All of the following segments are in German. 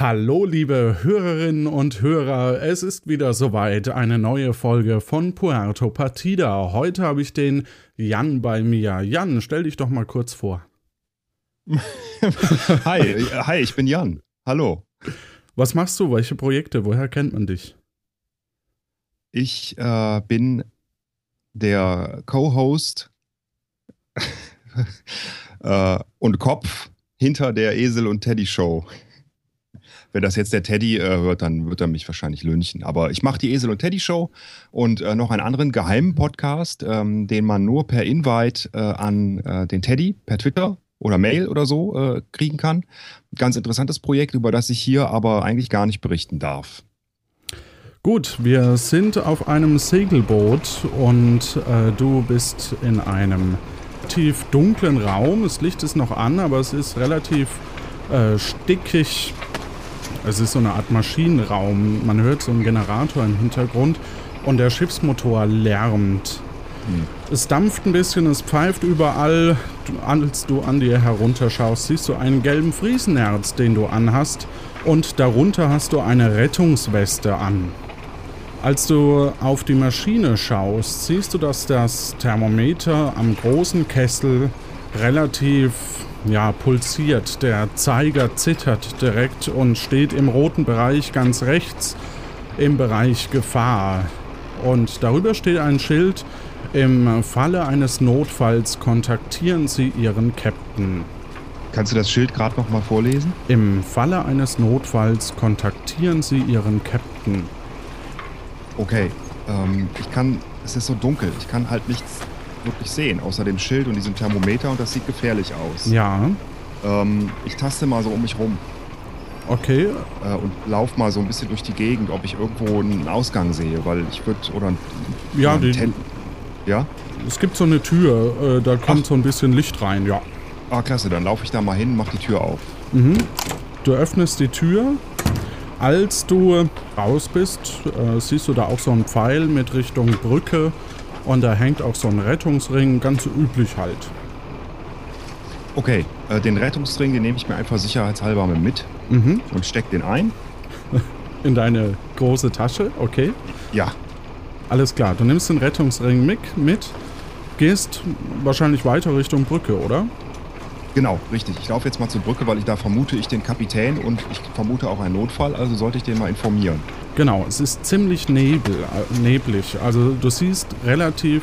Hallo, liebe Hörerinnen und Hörer, es ist wieder soweit eine neue Folge von Puerto Partida. Heute habe ich den Jan bei mir. Jan, stell dich doch mal kurz vor. hi, hi, ich bin Jan. Hallo. Was machst du? Welche Projekte? Woher kennt man dich? Ich äh, bin der Co-Host äh, und Kopf hinter der Esel und Teddy Show. Wenn das jetzt der Teddy äh, hört, dann wird er mich wahrscheinlich lünchen. Aber ich mache die Esel und Teddy Show und äh, noch einen anderen geheimen Podcast, ähm, den man nur per Invite äh, an äh, den Teddy per Twitter oder Mail oder so äh, kriegen kann. Ganz interessantes Projekt, über das ich hier aber eigentlich gar nicht berichten darf. Gut, wir sind auf einem Segelboot und äh, du bist in einem tief dunklen Raum. Das Licht ist noch an, aber es ist relativ äh, stickig es ist so eine Art Maschinenraum. Man hört so einen Generator im Hintergrund und der Schiffsmotor lärmt. Hm. Es dampft ein bisschen, es pfeift überall. als du an dir herunterschaust, siehst du einen gelben Friesenerz, den du anhast. Und darunter hast du eine Rettungsweste an. Als du auf die Maschine schaust, siehst du, dass das Thermometer am großen Kessel relativ ja, pulsiert. Der Zeiger zittert direkt und steht im roten Bereich ganz rechts im Bereich Gefahr. Und darüber steht ein Schild, im Falle eines Notfalls kontaktieren Sie Ihren Captain. Kannst du das Schild gerade nochmal vorlesen? Im Falle eines Notfalls kontaktieren Sie Ihren Captain. Okay, ähm, ich kann, es ist so dunkel, ich kann halt nichts wirklich sehen, außer dem Schild und diesem Thermometer und das sieht gefährlich aus. Ja. Ähm, ich taste mal so um mich rum. Okay. Äh, und lauf mal so ein bisschen durch die Gegend, ob ich irgendwo einen Ausgang sehe, weil ich würde oder ja, die, ja. Es gibt so eine Tür, äh, da kommt Ach. so ein bisschen Licht rein, ja. Ah, klasse, dann laufe ich da mal hin, mach die Tür auf. Mhm. Du öffnest die Tür. Als du raus bist, äh, siehst du da auch so einen Pfeil mit Richtung Brücke und da hängt auch so ein Rettungsring, ganz üblich halt. Okay, äh, den Rettungsring, den nehme ich mir einfach sicherheitshalber mit mhm. und steck den ein. In deine große Tasche, okay? Ja. Alles klar, du nimmst den Rettungsring mit, mit gehst wahrscheinlich weiter Richtung Brücke, oder? Genau, richtig. Ich laufe jetzt mal zur Brücke, weil ich da vermute ich den Kapitän und ich vermute auch einen Notfall, also sollte ich den mal informieren. Genau, es ist ziemlich nebel, äh, neblig. Also du siehst relativ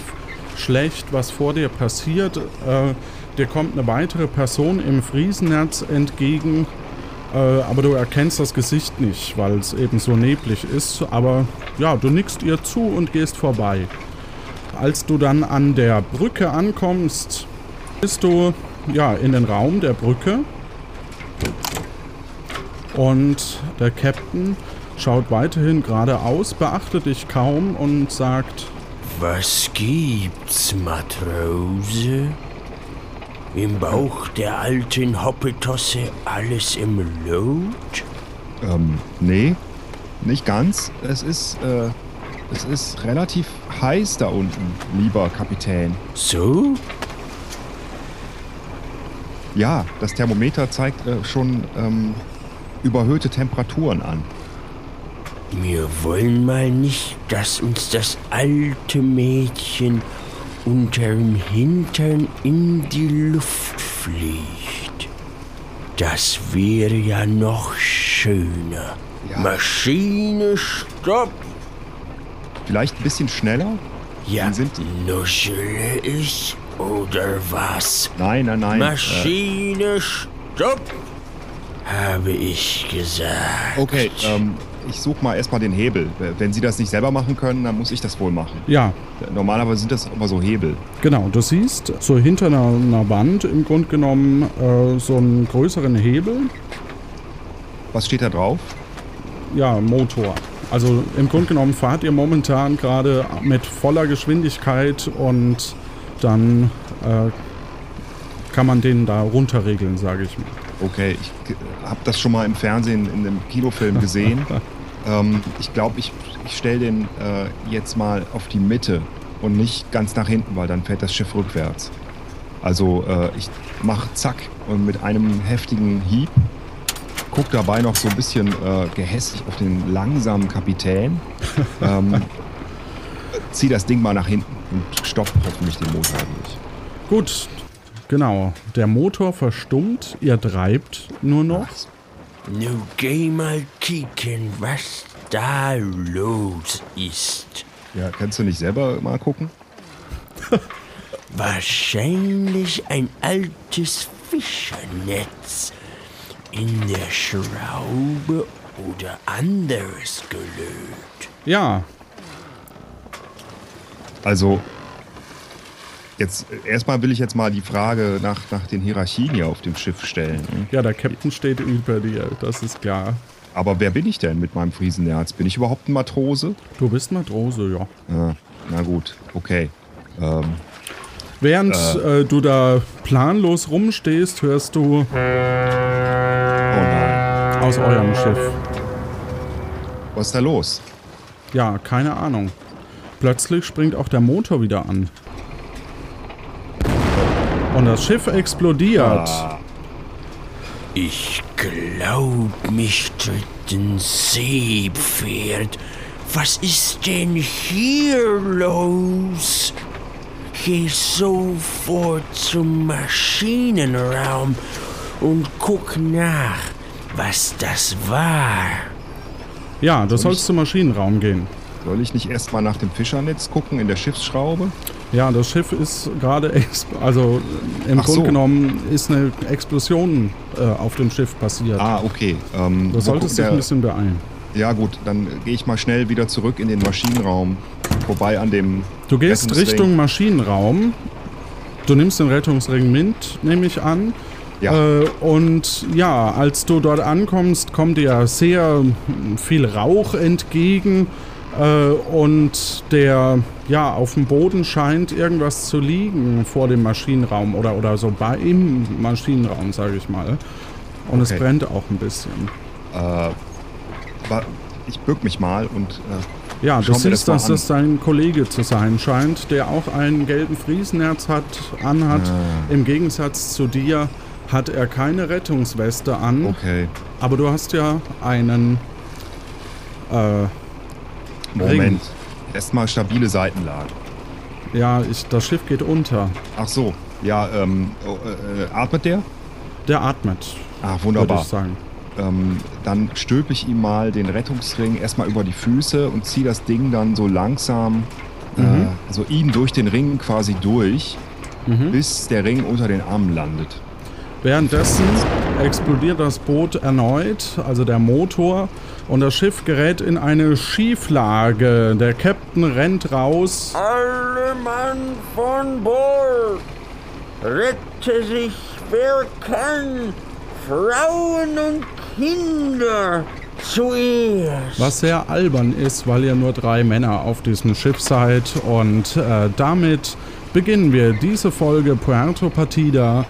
schlecht, was vor dir passiert. Äh, dir kommt eine weitere Person im Friesennetz entgegen, äh, aber du erkennst das Gesicht nicht, weil es eben so neblig ist. Aber ja, du nickst ihr zu und gehst vorbei. Als du dann an der Brücke ankommst, bist du ja in den Raum der Brücke und der Captain schaut weiterhin geradeaus, beachtet dich kaum und sagt: Was gibt's, Matrose? Im Bauch der alten Hoppetosse alles im Lot? Ähm, nee, nicht ganz. Es ist, äh, es ist relativ heiß da unten, lieber Kapitän. So? Ja, das Thermometer zeigt äh, schon ähm, überhöhte Temperaturen an. Wir wollen mal nicht, dass uns das alte Mädchen unterm Hintern in die Luft fliegt. Das wäre ja noch schöner. Ja. Maschine, stopp! Vielleicht ein bisschen schneller? Ja, sind nuschele ich oder was? Nein, nein, nein. Maschine, äh. stopp! Habe ich gesagt. Okay, ähm, ich suche mal erstmal den Hebel. Wenn Sie das nicht selber machen können, dann muss ich das wohl machen. Ja. Normalerweise sind das immer so Hebel. Genau, du siehst so hinter einer, einer Wand im Grunde genommen äh, so einen größeren Hebel. Was steht da drauf? Ja, Motor. Also im Grunde genommen fahrt ihr momentan gerade mit voller Geschwindigkeit und dann äh, kann man den da runterregeln, sage ich mal. Okay, ich habe das schon mal im Fernsehen in einem Kinofilm gesehen. Ähm, ich glaube, ich, ich stelle den äh, jetzt mal auf die Mitte und nicht ganz nach hinten, weil dann fährt das Schiff rückwärts. Also äh, ich mache zack und mit einem heftigen Hieb guck dabei noch so ein bisschen äh, gehässig auf den langsamen Kapitän. ähm, zieh das Ding mal nach hinten und stopp hoffentlich den Motor durch. Gut, genau. Der Motor verstummt, ihr treibt nur noch. Nu geh mal kicken, was da los ist. Ja, kannst du nicht selber mal gucken? Wahrscheinlich ein altes Fischernetz in der Schraube oder anderes gelöt. Ja, Also, jetzt erstmal will ich jetzt mal die Frage nach, nach den Hierarchien hier auf dem Schiff stellen. ja, der Captain steht über dir, das ist klar. Aber wer bin ich denn mit meinem Friesenherz? Bin ich überhaupt ein Matrose? Du bist Matrose, ja. Ja, na gut, okay. Ähm, Während äh. du da planlos rumstehst, hörst du oh nein. aus eurem Schiff. Was ist da los? Ja, keine Ahnung. Plötzlich springt auch der Motor wieder an. Und das Schiff explodiert. Ah, Ich glaub, mich tritt ein Seepferd. Was ist denn hier los? Geh sofort zum Maschinenraum und guck nach, was das war. Ja, du sollst zum Maschinenraum gehen. soll ich nicht erstmal nach dem Fischernetz gucken in der Schiffsschraube? Ja, das Schiff ist gerade, also im Ach Grunde so. genommen ist eine Explosion äh, auf dem Schiff passiert. Ah, okay. Ähm, du solltest dich ein bisschen beeilen. Ja gut, dann gehe ich mal schnell wieder zurück in den Maschinenraum. Vorbei an dem... Du gehst. Richtung Maschinenraum. Du nimmst den Rettungsring mit, nehme ich an. Ja. Äh, und ja, als du dort ankommst, kommt dir sehr viel Rauch entgegen. Äh, und der, ja, auf dem Boden scheint irgendwas zu liegen vor dem Maschinenraum oder, oder so bei im Maschinenraum, sage ich mal. Und es Okay. brennt auch ein bisschen. Äh, ich bück mich mal und... Äh, Ja, du das siehst, mal dass an. das dein Kollege zu sein scheint, der auch einen gelben Friesenherz hat, anhat. Ah. Im Gegensatz zu dir hat er keine Rettungsweste an, okay, aber du hast ja einen. Äh, Moment. Erstmal stabile Seitenlage. ja, ich, das Schiff geht unter. Ach so, ja, ähm, oh, äh, äh, atmet der? Der atmet, Ah, würde wunderbar. ich sagen. Ähm, dann stülpe ich ihm mal den Rettungsring erstmal über die Füße und ziehe das Ding dann so langsam, Mhm. äh, also ihn durch den Ring quasi durch, Mhm. bis der Ring unter den Armen landet. Währenddessen explodiert das Boot erneut, also der Motor, und das Schiff gerät in eine Schieflage. Der Captain rennt raus. Alle Mann von Bord! Rette sich, wer kann! Frauen und Kinder zuerst! Was sehr albern ist, weil ihr nur drei Männer auf diesem Schiff seid. Und äh, damit beginnen wir diese Folge Puerto Partida.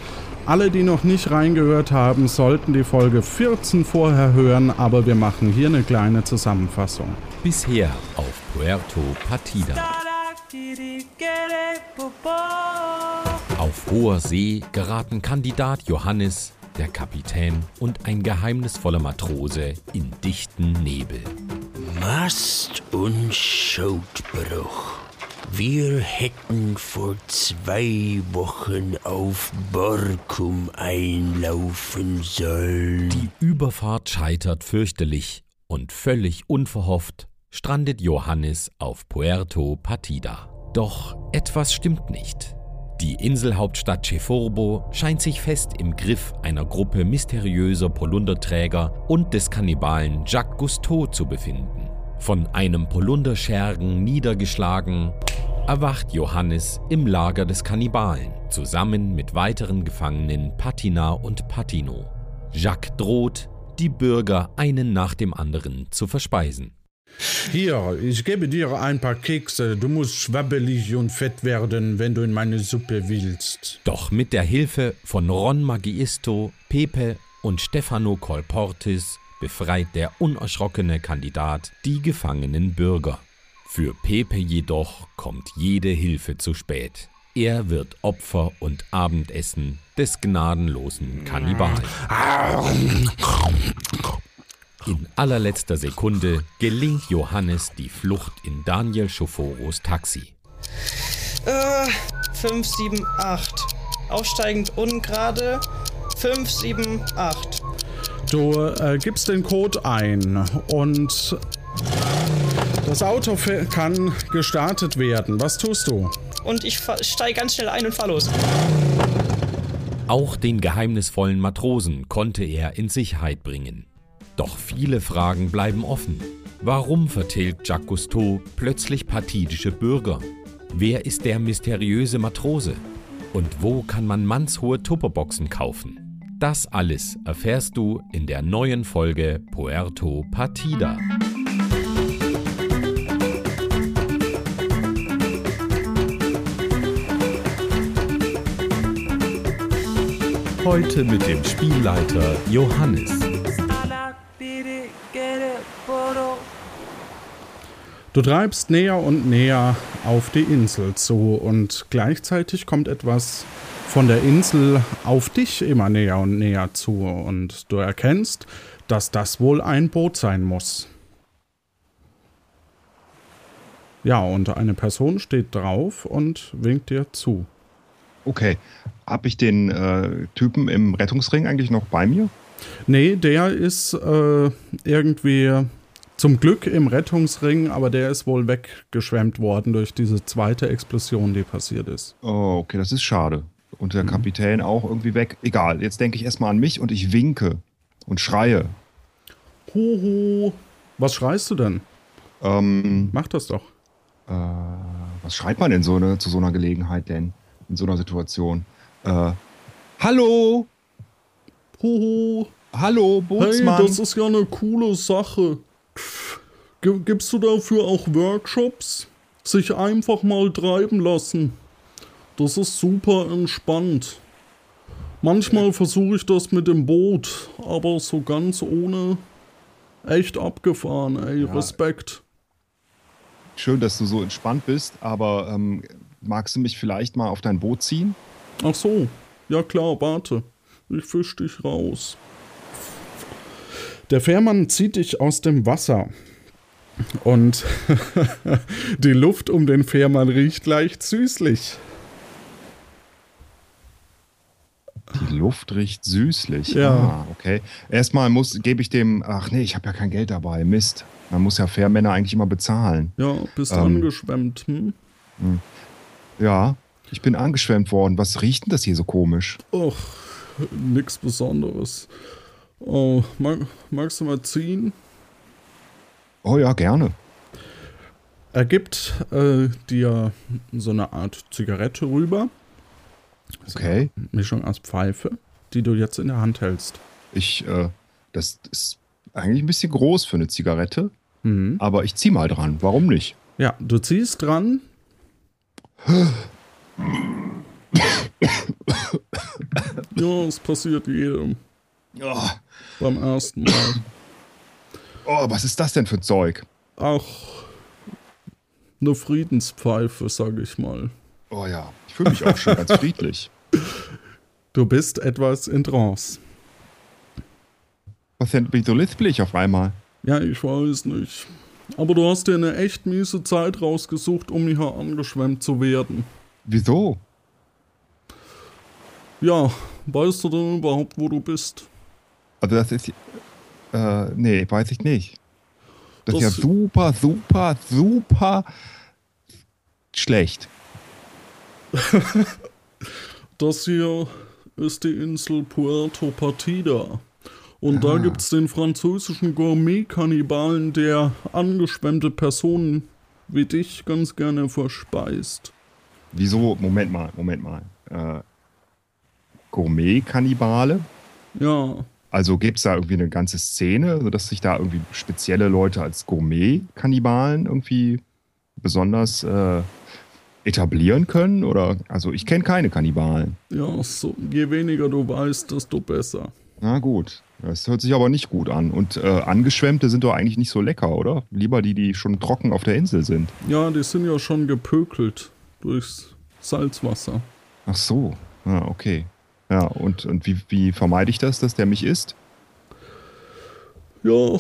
Alle, die noch nicht reingehört haben, sollten die Folge 14 vorher hören, aber wir machen hier eine kleine Zusammenfassung. Bisher auf Puerto Partida. Auf hoher See geraten Kandidat Johannes, der Kapitän und ein geheimnisvoller Matrose in dichten Nebel. Mast und Schotbruch. Wir hätten vor zwei Wochen auf Borkum einlaufen sollen. Die Überfahrt scheitert fürchterlich und völlig unverhofft strandet Johannes auf Puerto Partida. Doch etwas stimmt nicht. Die Inselhauptstadt Ceforbo scheint sich fest im Griff einer Gruppe mysteriöser Polunderträger und des Kannibalen Jacques Cousteau zu befinden. Von einem Polunderschergen niedergeschlagen, erwacht Johannes im Lager des Kannibalen, zusammen mit weiteren Gefangenen Patina und Patino. Jacques droht, die Bürger einen nach dem anderen zu verspeisen. Hier, ich gebe dir ein paar Kekse. Du musst schwabbelig und fett werden, wenn du in meine Suppe willst. Doch mit der Hilfe von Ron Magiisto, Pepe und Stefano Colportis befreit der unerschrockene Kandidat die gefangenen Bürger. Für Pepe jedoch kommt jede Hilfe zu spät. Er wird Opfer und Abendessen des gnadenlosen Kannibalen. In allerletzter Sekunde gelingt Johannes die Flucht in Daniel Schoforos Taxi. Äh, 5, 7, 8. Aufsteigend ungerade. 5, 7, 8. Du äh, gibst den Code ein und das Auto kann gestartet werden. Was tust du? Und ich steige ganz schnell ein und fahr los. Auch den geheimnisvollen Matrosen konnte er in Sicherheit bringen. Doch viele Fragen bleiben offen. Warum vertilgt Jacques Cousteau plötzlich partidische Bürger? Wer ist der mysteriöse Matrose? Und wo kann man mannshohe Tupperboxen kaufen? Das alles erfährst du in der neuen Folge Puerto Partida. Heute mit dem Spielleiter Johannes. Du treibst näher und näher auf die Insel zu und gleichzeitig kommt etwas von der Insel auf dich immer näher und näher zu und du erkennst, dass das wohl ein Boot sein muss. Ja, und eine Person steht drauf und winkt dir zu. Okay. Habe ich den äh, Typen im Rettungsring eigentlich noch bei mir? Nee, der ist äh, irgendwie zum Glück im Rettungsring, aber der ist wohl weggeschwemmt worden durch diese zweite Explosion, die passiert ist. Oh, okay, das ist schade. Und der Kapitän auch irgendwie weg. Egal, jetzt denke ich erstmal an mich und ich winke und schreie. Huhu. Was schreist du denn? Ähm, Mach das doch. äh, was schreit man denn so ne, zu so einer Gelegenheit denn? In so einer Situation? Äh, hallo? Huhu. Hallo, Hey, Bootsmann? das ist ja eine coole Sache. Gibst du dafür auch Workshops? Sich einfach mal treiben lassen. Das ist super entspannt. Manchmal versuche ich das mit dem Boot, aber so ganz ohne. Echt abgefahren, ey. Respekt. Schön, dass du so entspannt bist, aber ähm, magst du mich vielleicht mal auf dein Boot ziehen? Ach so. Ja klar, warte. Ich fisch dich raus. Der Fährmann zieht dich aus dem Wasser. Und die Luft um den Fährmann riecht leicht süßlich. Die Luft riecht süßlich. Ja. Ah, okay. Erstmal muss, gebe ich dem, ach nee, ich habe ja kein Geld dabei. Mist. Man muss ja Fährmänner eigentlich immer bezahlen. Ja, bist Ähm. angeschwemmt, hm? Ja, ich bin angeschwemmt worden. Was riecht denn das hier so komisch? Och, nix Besonderes. Oh, mag, magst du mal ziehen? Oh ja, gerne. Er gibt äh, dir so eine Art Zigarette rüber. Okay. Mischung aus Pfeife, die du jetzt in der Hand hältst. Ich, äh, das ist eigentlich ein bisschen groß für eine Zigarette, Mhm. aber ich zieh mal dran. Warum nicht? Ja, du ziehst dran. ja, es passiert jedem Oh, beim ersten Mal. oh, was ist das denn für Zeug? Ach, eine Friedenspfeife, sag ich mal. Oh ja, fühle mich auch schon ganz friedlich. Du bist etwas in Trance. Was denn, wieso lispel ich auf einmal? Ja, ich weiß nicht. Aber du hast dir eine echt miese Zeit rausgesucht, um hier angeschwemmt zu werden. Wieso? Ja, weißt du denn überhaupt, wo du bist? Also das ist, äh, nee, weiß ich nicht. Das, ist ja Das- super, super, super schlecht. Das hier ist die Insel Puerto Partida. Und da Ah. gibt's den französischen Gourmet-Kannibalen, der angeschwemmte Personen wie dich ganz gerne verspeist. Wieso? Moment mal, Moment mal. Äh, Gourmet-Kannibale? Ja, Also gibt es da irgendwie eine ganze Szene, sodass sich da irgendwie spezielle Leute als Gourmet-Kannibalen irgendwie besonders äh, etablieren können? Oder also ich kenne keine Kannibalen. ja, so, je weniger du weißt, desto besser. Na gut, das hört sich aber nicht gut an. Und äh, Angeschwemmte sind doch eigentlich nicht so lecker, oder? Lieber die, die schon trocken auf der Insel sind. Ja, die sind ja schon gepökelt durchs Salzwasser. Ach so, ah, okay. Ja, und, und wie, wie vermeide ich das, dass der mich isst? Ja,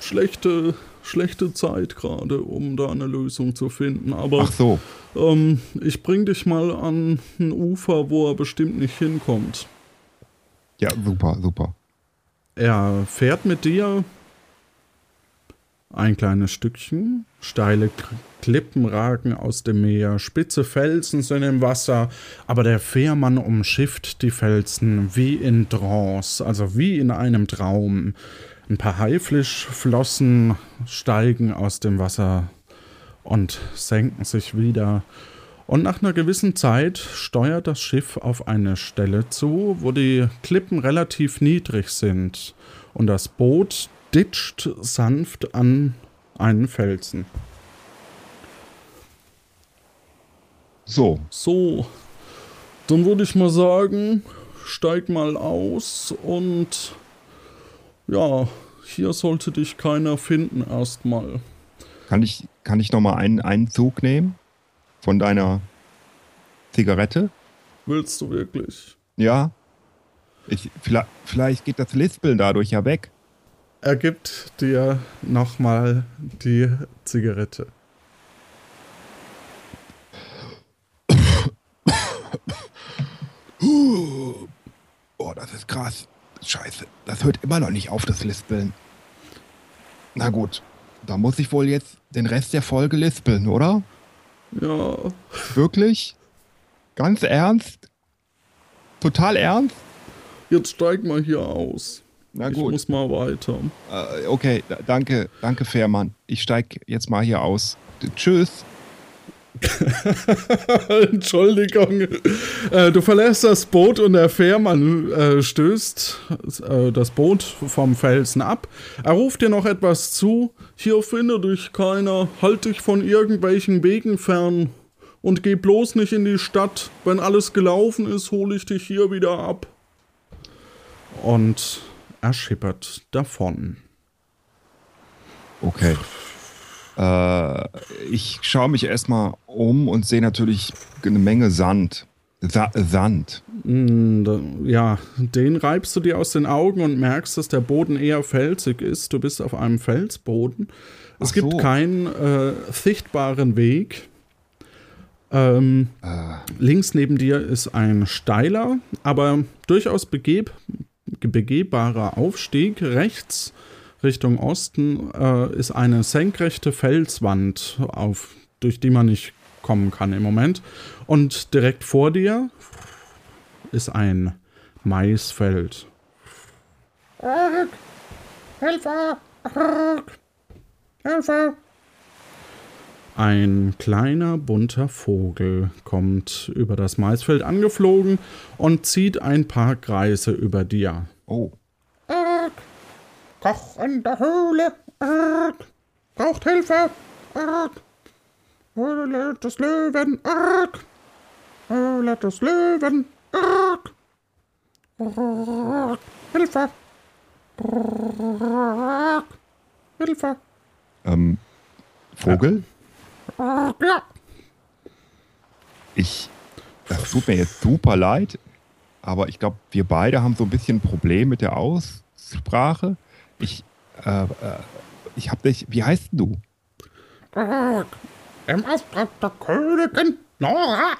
schlechte, schlechte Zeit gerade, um da eine Lösung zu finden. Aber Ach so. ähm, ich bring dich mal an ein Ufer, wo er bestimmt nicht hinkommt. Ja, super, super. Er fährt mit dir ein kleines Stückchen. Steile Klippen ragen aus dem Meer, spitze Felsen sind im Wasser, aber der Fährmann umschifft die Felsen wie in Trance, also wie in einem Traum. Ein paar Haifischflossen steigen aus dem Wasser und senken sich wieder. Und nach einer gewissen Zeit steuert das Schiff auf eine Stelle zu, wo die Klippen relativ niedrig sind und das Boot ditcht sanft an einen Felsen. So, So, dann würde ich mal sagen, steig mal aus und ja, hier sollte dich keiner finden erstmal. kann ich, kann ich nochmal einen, einen Zug nehmen von deiner Zigarette? Willst du wirklich? Ja. Ich, vielleicht, vielleicht geht das Lispeln dadurch ja weg. Er gibt dir nochmal die Zigarette. Oh, das ist krass. Scheiße. Das hört immer noch nicht auf, das Lispeln. Na gut. Da muss ich wohl jetzt den Rest der Folge lispeln, oder? Ja, Wirklich? Ganz ernst? Total ernst? jetzt steig mal hier aus. Na Ich gut. muss mal weiter. Äh, okay, da- danke, danke, Fährmann. Ich steig jetzt mal hier aus. Tschüss. Entschuldigung. Äh, du verlässt das Boot und der Fährmann äh, stößt äh, das Boot vom Felsen ab. Er ruft dir noch etwas zu. Hier findet dich keiner. Halt dich von irgendwelchen Wegen fern. Und geh bloß nicht in die Stadt. Wenn alles gelaufen ist, hole ich dich hier wieder ab. Und er schippert davon. Okay. Äh, ich schaue mich erstmal um und sehe natürlich eine Menge Sand. Sa Sand. Mm, Ja, den reibst du dir aus den Augen und merkst, dass der Boden eher felsig ist. Du bist auf einem Felsboden. Es Ach gibt so. keinen äh, sichtbaren Weg. Ähm, Links neben dir ist ein steiler, aber durchaus begeb begehbarer Aufstieg. Rechts Richtung Osten äh, ist eine senkrechte Felswand, auf, durch die man nicht kommen kann im Moment. Und direkt vor dir ist ein Maisfeld. Hilfe! Hilfe! Ein kleiner bunter Vogel kommt über das Maisfeld angeflogen und zieht ein paar Kreise über dir. Oh. Koch in der Höhle. Arg. Braucht Hilfe. Arg. Höhle des Löwen. Arg. Höhle des Löwen. Arg. Arg. Hilfe. Arg. Hilfe. Ähm, Vogel? Ja. Ich. Das tut mir jetzt super leid, aber ich glaube, wir beide haben so ein bisschen ein Problem mit der Aussprache. Ich. Äh, äh, ich hab dich. Wie heißt denn du? Arg. Im Auftrag der Königin Nora.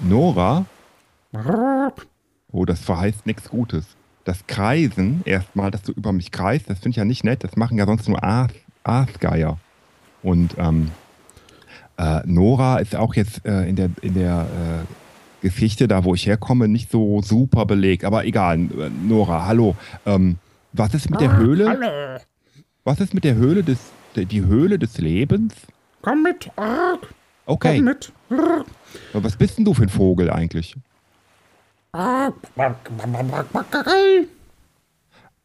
Nora? Oh, das verheißt nichts Gutes. Das Kreisen, erstmal, dass du über mich kreist, das finde ich ja nicht nett. Das machen ja sonst nur Aas, Aasgeier. Und ähm, äh, Nora ist auch jetzt äh, in der, in der äh, Geschichte, da wo ich herkomme, nicht so super belegt. Aber egal, äh, Nora, hallo. Ähm, was ist mit der Höhle? Hallo. Was ist mit der Höhle des, die Höhle des Lebens? Komm mit. Okay, Komm mit. Was bist denn du für ein Vogel eigentlich? Arg.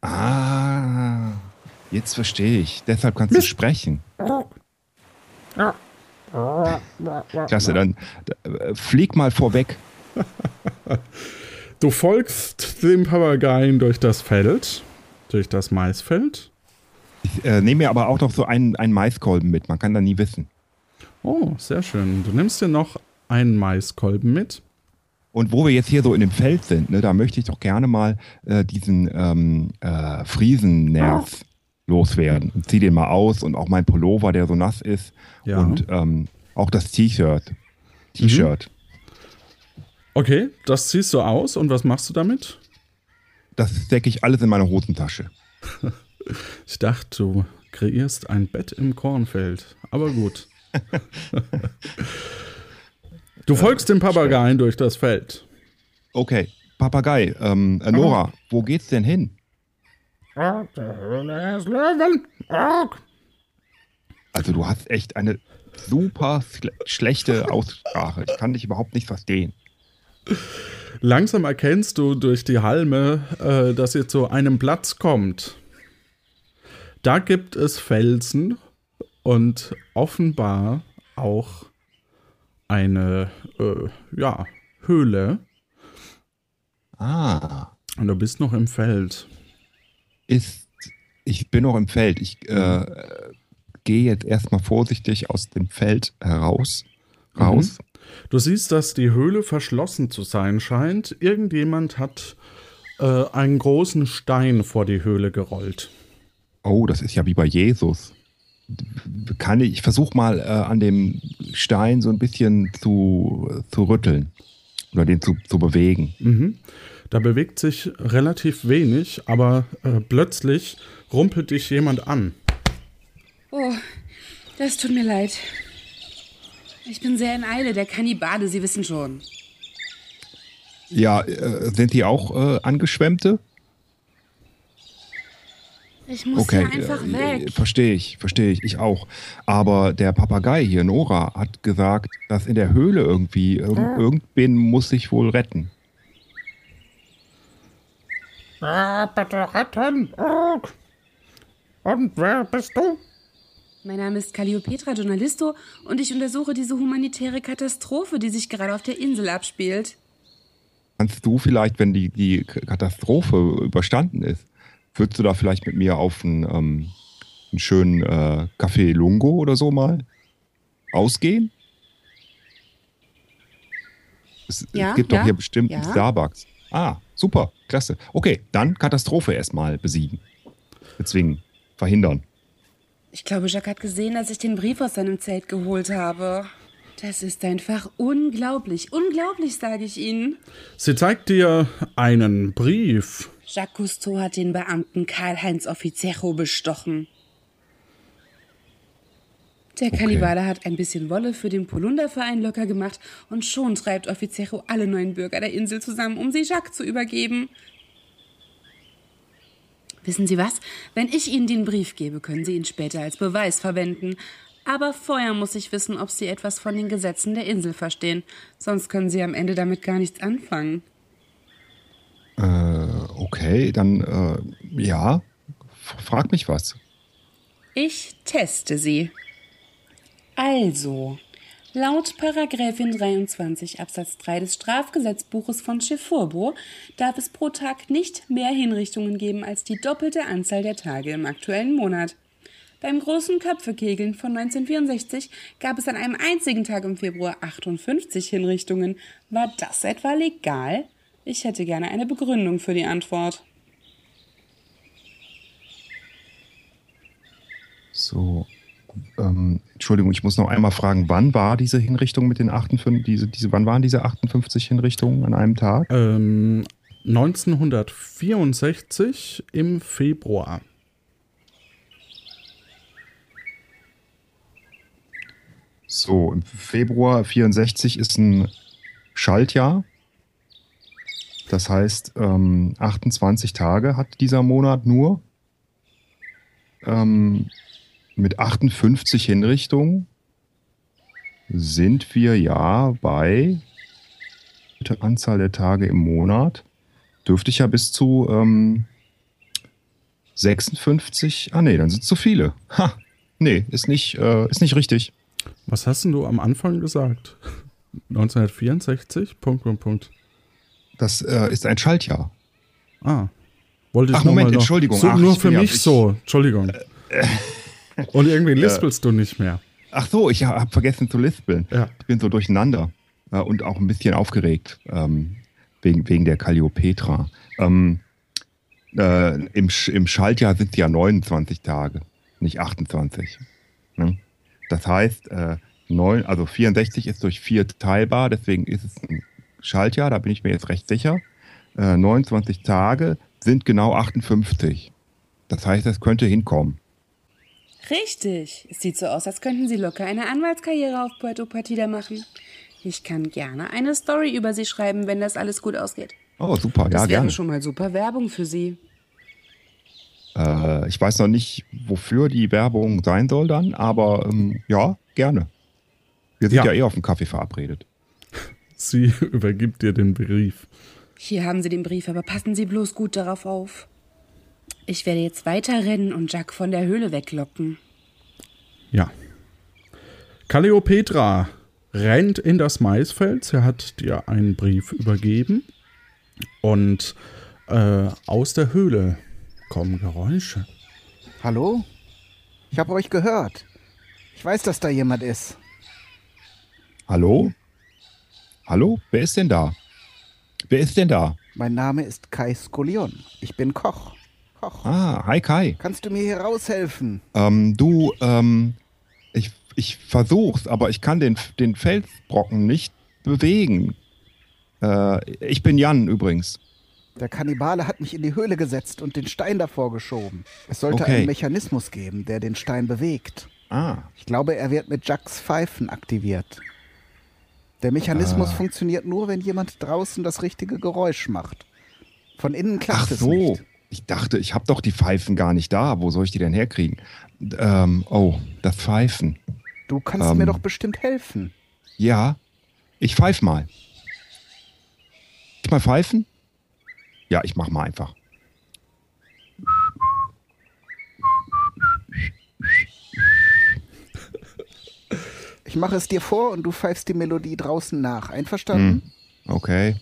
Ah, jetzt verstehe ich. Deshalb kannst du sprechen. Ja. Klasse, dann äh, flieg mal vorweg. Du folgst dem Papageien durch das Feld, durch das Maisfeld. Ich äh, nehme mir aber auch noch so einen, einen Maiskolben mit. Man kann da nie wissen. Oh, sehr schön. Du nimmst dir noch einen Maiskolben mit. Und wo wir jetzt hier so in dem Feld sind, ne, da möchte ich doch gerne mal äh, diesen ähm, äh, Friesennerv loswerden. Und zieh den mal aus und auch mein Pullover, der so nass ist. Ja. Und ähm, auch das T-Shirt. T-Shirt. Okay, das ziehst du aus und was machst du damit? Das stecke ich alles in meine Hosentasche. Ich dachte, du kreierst ein Bett im Kornfeld. Aber gut. du folgst dem Papageien durch das Feld. Okay, Papagei, ähm, äh, Nora, wo geht's denn hin? Also du hast echt eine super schle schlechte Aussprache. Ich kann dich überhaupt nicht verstehen. Langsam erkennst du durch die Halme, äh, dass ihr zu einem Platz kommt. Da gibt es Felsen und offenbar auch eine äh, ja, Höhle. Ah, Und du bist noch im Feld. Ist, ich bin noch im Feld. Ich äh, gehe jetzt erstmal vorsichtig aus dem Feld heraus. Raus. Du siehst, dass die Höhle verschlossen zu sein scheint. Irgendjemand hat äh, einen großen Stein vor die Höhle gerollt. Oh, das ist ja wie bei Jesus. Kann ich, ich versuche mal äh, an dem Stein so ein bisschen zu, zu rütteln oder den zu, zu bewegen. Mhm. Da bewegt sich relativ wenig, aber äh, plötzlich rumpelt dich jemand an. Oh, das tut mir leid. Ich bin sehr in Eile, der Kannibale, Sie wissen schon. Ja, äh, sind die auch äh, angeschwemmte? Ich muss Okay, hier einfach äh, weg. verstehe ich, verstehe ich, ich auch. Aber der Papagei hier, Nora, hat gesagt, dass in der Höhle irgendwie irg irgendwen muss sich wohl retten. Bitte retten! Und wer bist du? Mein Name ist Calliopetra Journalisto und ich untersuche diese humanitäre Katastrophe, die sich gerade auf der Insel abspielt. Kannst du vielleicht, wenn die, die Katastrophe überstanden ist, würdest du da vielleicht mit mir auf einen, ähm, einen schönen äh, Café Lungo oder so mal ausgehen? Es, Ja, es gibt doch ja, hier bestimmt ja. einen Starbucks. Ah, super, klasse. Okay, dann Katastrophe erstmal besiegen. Bezwingen, verhindern. Ich glaube, Jacques hat gesehen, dass ich den Brief aus seinem Zelt geholt habe. Das ist einfach unglaublich. Unglaublich, sage ich Ihnen. Sie zeigt dir einen Brief. Jacques Cousteau hat den Beamten Karl-Heinz Offiziero bestochen. Der Kannibale hat ein bisschen Wolle für den Polunderverein locker gemacht und schon treibt Offiziero alle neuen Bürger der Insel zusammen, um sie Jacques zu übergeben. Wissen Sie was? Wenn ich Ihnen den Brief gebe, können Sie ihn später als Beweis verwenden. Aber vorher muss ich wissen, ob Sie etwas von den Gesetzen der Insel verstehen. Sonst können Sie am Ende damit gar nichts anfangen. Äh, okay, dann äh, ja, frag mich was. Ich teste sie. Also, laut Paragraphin 23 Absatz 3 des Strafgesetzbuches von Chefurbo darf es pro Tag nicht mehr Hinrichtungen geben als die doppelte Anzahl der Tage im aktuellen Monat. Beim großen Köpfekegeln von 1964 gab es an einem einzigen Tag im Februar 58 Hinrichtungen. War das etwa legal? Ich hätte gerne eine Begründung für die Antwort. So, ähm, Entschuldigung, ich muss noch einmal fragen, wann war diese Hinrichtung mit den 58, diese, diese, wann waren diese 58 Hinrichtungen an einem Tag? Ähm, 1964 im Februar. So, im Februar 64 ist ein Schaltjahr. Das heißt, ähm, 28 Tage hat dieser Monat nur. Ähm, mit 58 Hinrichtungen sind wir ja bei der Anzahl der Tage im Monat. Dürfte ich ja bis zu ähm, 56. Ah, nee, dann sind es zu viele. Ha! Nee, ist nicht, äh, ist nicht richtig. Was hast denn du am Anfang gesagt? 1964? Punkt, Punkt, Punkt. Das äh, ist ein Schaltjahr. Ah. Wollte ich Ach, noch Moment, Entschuldigung. So, Ach, nur für bin ja- mich ich- so. Entschuldigung. Und irgendwie lispelst du nicht mehr. Ach so, ich habe vergessen zu lispeln. Ja. Ich bin so durcheinander. äh, und auch ein bisschen aufgeregt ähm, wegen, wegen der Calliopetra. Ähm, äh, im, Im Schaltjahr sind es ja 29 Tage, nicht 28. Ne? Das heißt, äh, neun, also 64 ist durch 4 teilbar, deswegen ist es ein Schaltjahr, da bin ich mir jetzt recht sicher. Äh, 29 Tage sind genau 58. Das heißt, es könnte hinkommen. Richtig. Es sieht so aus, als könnten Sie locker eine Anwaltskarriere auf Puerto Partida machen. Ich kann gerne eine Story über Sie schreiben, wenn das alles gut ausgeht. Oh, super, Das ja, wäre gerne. schon mal super Werbung für Sie. Äh, ich weiß noch nicht, wofür die Werbung sein soll dann, aber ähm, ja, gerne. Wir sind Ja. ja. eh auf dem Kaffee verabredet. Sie übergibt dir den Brief. Hier haben Sie den Brief, aber passen Sie bloß gut darauf auf. Ich werde jetzt weiterrennen und Jack von der Höhle weglocken. Ja. Calliopetra rennt in das Maisfeld. Sie hat dir einen Brief übergeben. Und äh, aus der Höhle kommen Geräusche. Hallo? Ich habe euch gehört. Ich weiß, dass da jemand ist. Hallo? Hallo? Wer ist denn da? Wer ist denn da? Mein Name ist Kai Skolion. Ich bin Koch. Koch. Ah, hi Kai. Kannst du mir hier raushelfen? Ähm, du, ähm, ich, ich versuch's, aber ich kann den, den Felsbrocken nicht bewegen. Äh, ich bin Jan übrigens. Der Kannibale hat mich in die Höhle gesetzt und den Stein davor geschoben. Es sollte Okay. einen Mechanismus geben, der den Stein bewegt. Ah, Ich glaube, er wird mit Jacks Pfeifen aktiviert. Der Mechanismus funktioniert nur, wenn jemand draußen das richtige Geräusch macht. Von innen klappt ach es so. nicht. Ich dachte, ich habe doch die Pfeifen gar nicht da. Wo soll ich die denn herkriegen? Ähm, oh, das Pfeifen. Du kannst Ähm. mir doch bestimmt helfen. Ja, ich pfeif mal. Ich mal pfeifen? Ja, ich mach mal einfach. Ich mache es dir vor und du pfeifst die Melodie draußen nach. Einverstanden? Okay.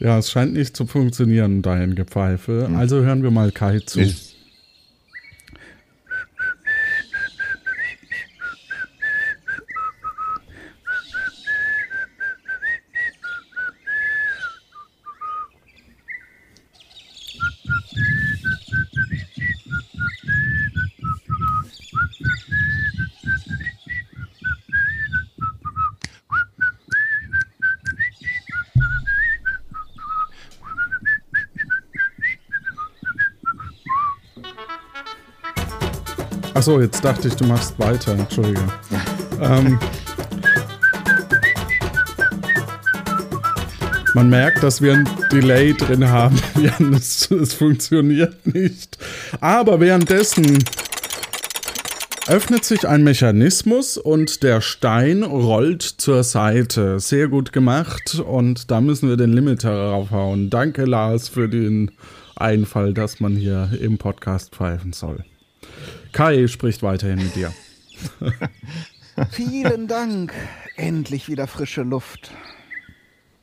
Ja, es scheint nicht zu funktionieren, dein Gepfeife. Also hören wir mal Kai zu. Ist- Achso, jetzt dachte ich, du machst weiter. Entschuldige. ähm, man merkt, dass wir ein Delay drin haben. Es, es funktioniert nicht. Aber währenddessen öffnet sich ein Mechanismus und der Stein rollt zur Seite. Sehr gut gemacht und da müssen wir den Limiter raufhauen. Danke, Lars, für den Einfall, dass man hier im Podcast pfeifen soll. Kai spricht weiterhin mit dir. Vielen Dank. Endlich wieder frische Luft.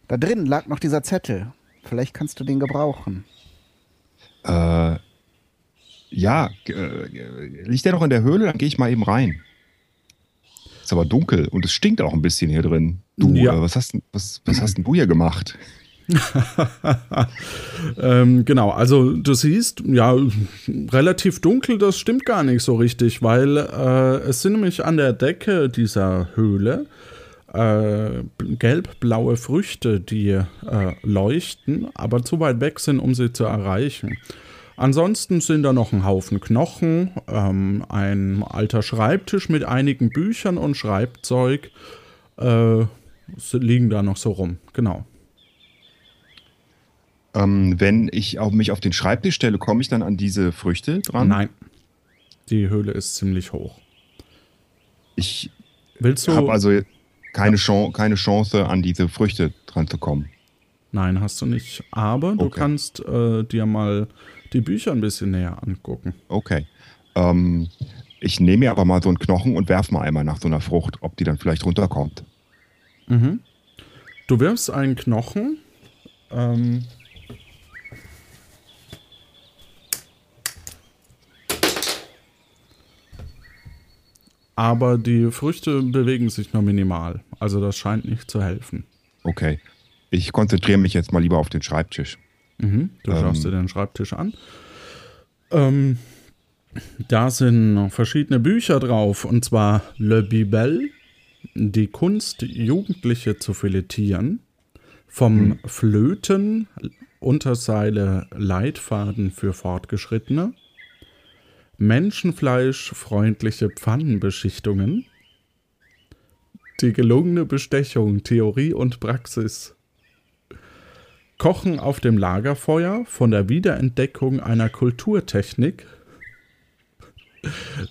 Da drin lag noch dieser Zettel. Vielleicht kannst du den gebrauchen. Äh, ja, äh, liegt der noch in der Höhle? Dann gehe ich mal eben rein. Ist aber dunkel und es stinkt auch ein bisschen hier drin. Du, Ja. äh, was, hast, denn- was, was hast denn du hier gemacht? Ähm, genau, also du siehst, ja, relativ dunkel, das stimmt gar nicht so richtig, weil äh, es sind nämlich an der Decke dieser Höhle äh, gelb-blaue Früchte, die äh, leuchten, aber zu weit weg sind, um sie zu erreichen. Ansonsten sind da noch ein Haufen Knochen, ähm, ein alter Schreibtisch mit einigen Büchern und Schreibzeug äh, liegen da noch so rum. Genau. Ähm, wenn ich auf mich auf den Schreibtisch stelle, komme ich dann an diese Früchte dran? Nein. Die Höhle ist ziemlich hoch. Ich habe also keine, Chance, keine Chance, an diese Früchte dran zu kommen. Nein, hast du nicht. Aber du Okay. kannst äh, dir mal die Bücher ein bisschen näher angucken. Okay. Ähm, ich nehme mir aber mal so einen Knochen und werfe mal einmal nach so einer Frucht, ob die dann vielleicht runterkommt. Du wirfst einen Knochen. Ähm, aber die Früchte bewegen sich nur minimal. Also das scheint nicht zu helfen. Okay. Ich konzentriere mich jetzt mal lieber auf den Schreibtisch. Mhm, du Ähm. schaust dir den Schreibtisch an. Ähm, da sind noch verschiedene Bücher drauf, und zwar Le Bibel, die Kunst, Jugendliche zu filetieren, vom Flöten, Unterseile Leitfaden für Fortgeschrittene, Menschenfleisch, freundliche Pfannenbeschichtungen, die gelungene Bestechung, Theorie und Praxis, Kochen auf dem Lagerfeuer von der Wiederentdeckung einer Kulturtechnik.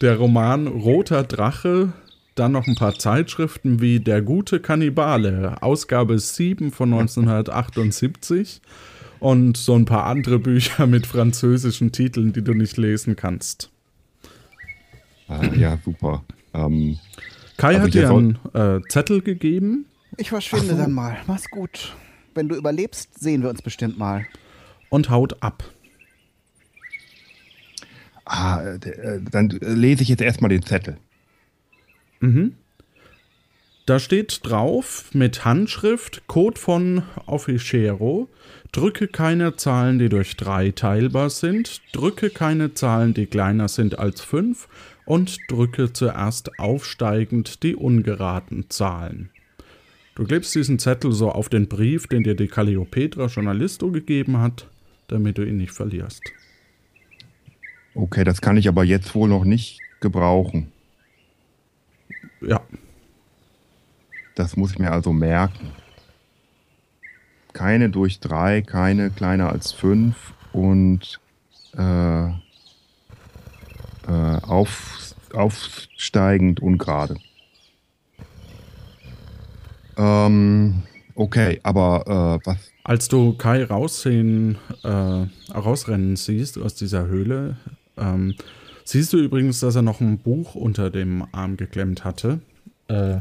Der Roman Roter Drache. Dann noch ein paar Zeitschriften wie Der gute Kannibale, Ausgabe 7 von 1978. Und so ein paar andere Bücher mit französischen Titeln, die du nicht lesen kannst. Ah, ja, super. Ähm, Kai Also hat dir einen äh, Zettel gegeben Ich verschwinde dann mal. Mach's gut. Wenn du überlebst, sehen wir uns bestimmt mal. und haut ab. ah, äh, äh, dann äh, lese ich jetzt erstmal den Zettel. Da steht drauf mit Handschrift Code von Officiero. Drücke keine Zahlen, die durch drei teilbar sind. Drücke keine Zahlen, die kleiner sind als fünf. Und drücke zuerst aufsteigend die ungeraden Zahlen. Du klebst diesen Zettel so auf den Brief, den dir die Calliopetra Journalisto gegeben hat, damit du ihn nicht verlierst. Okay, das kann ich aber jetzt wohl noch nicht gebrauchen. Ja, Das muss ich mir also merken. Keine durch drei, keine kleiner als fünf und äh, äh, auf, aufsteigend und gerade. Ähm, okay, aber äh, was? Als du Kai raussehen, äh, rausrennen siehst aus dieser Höhle, ähm, siehst du übrigens, dass er noch ein Buch unter dem Arm geklemmt hatte. Äh,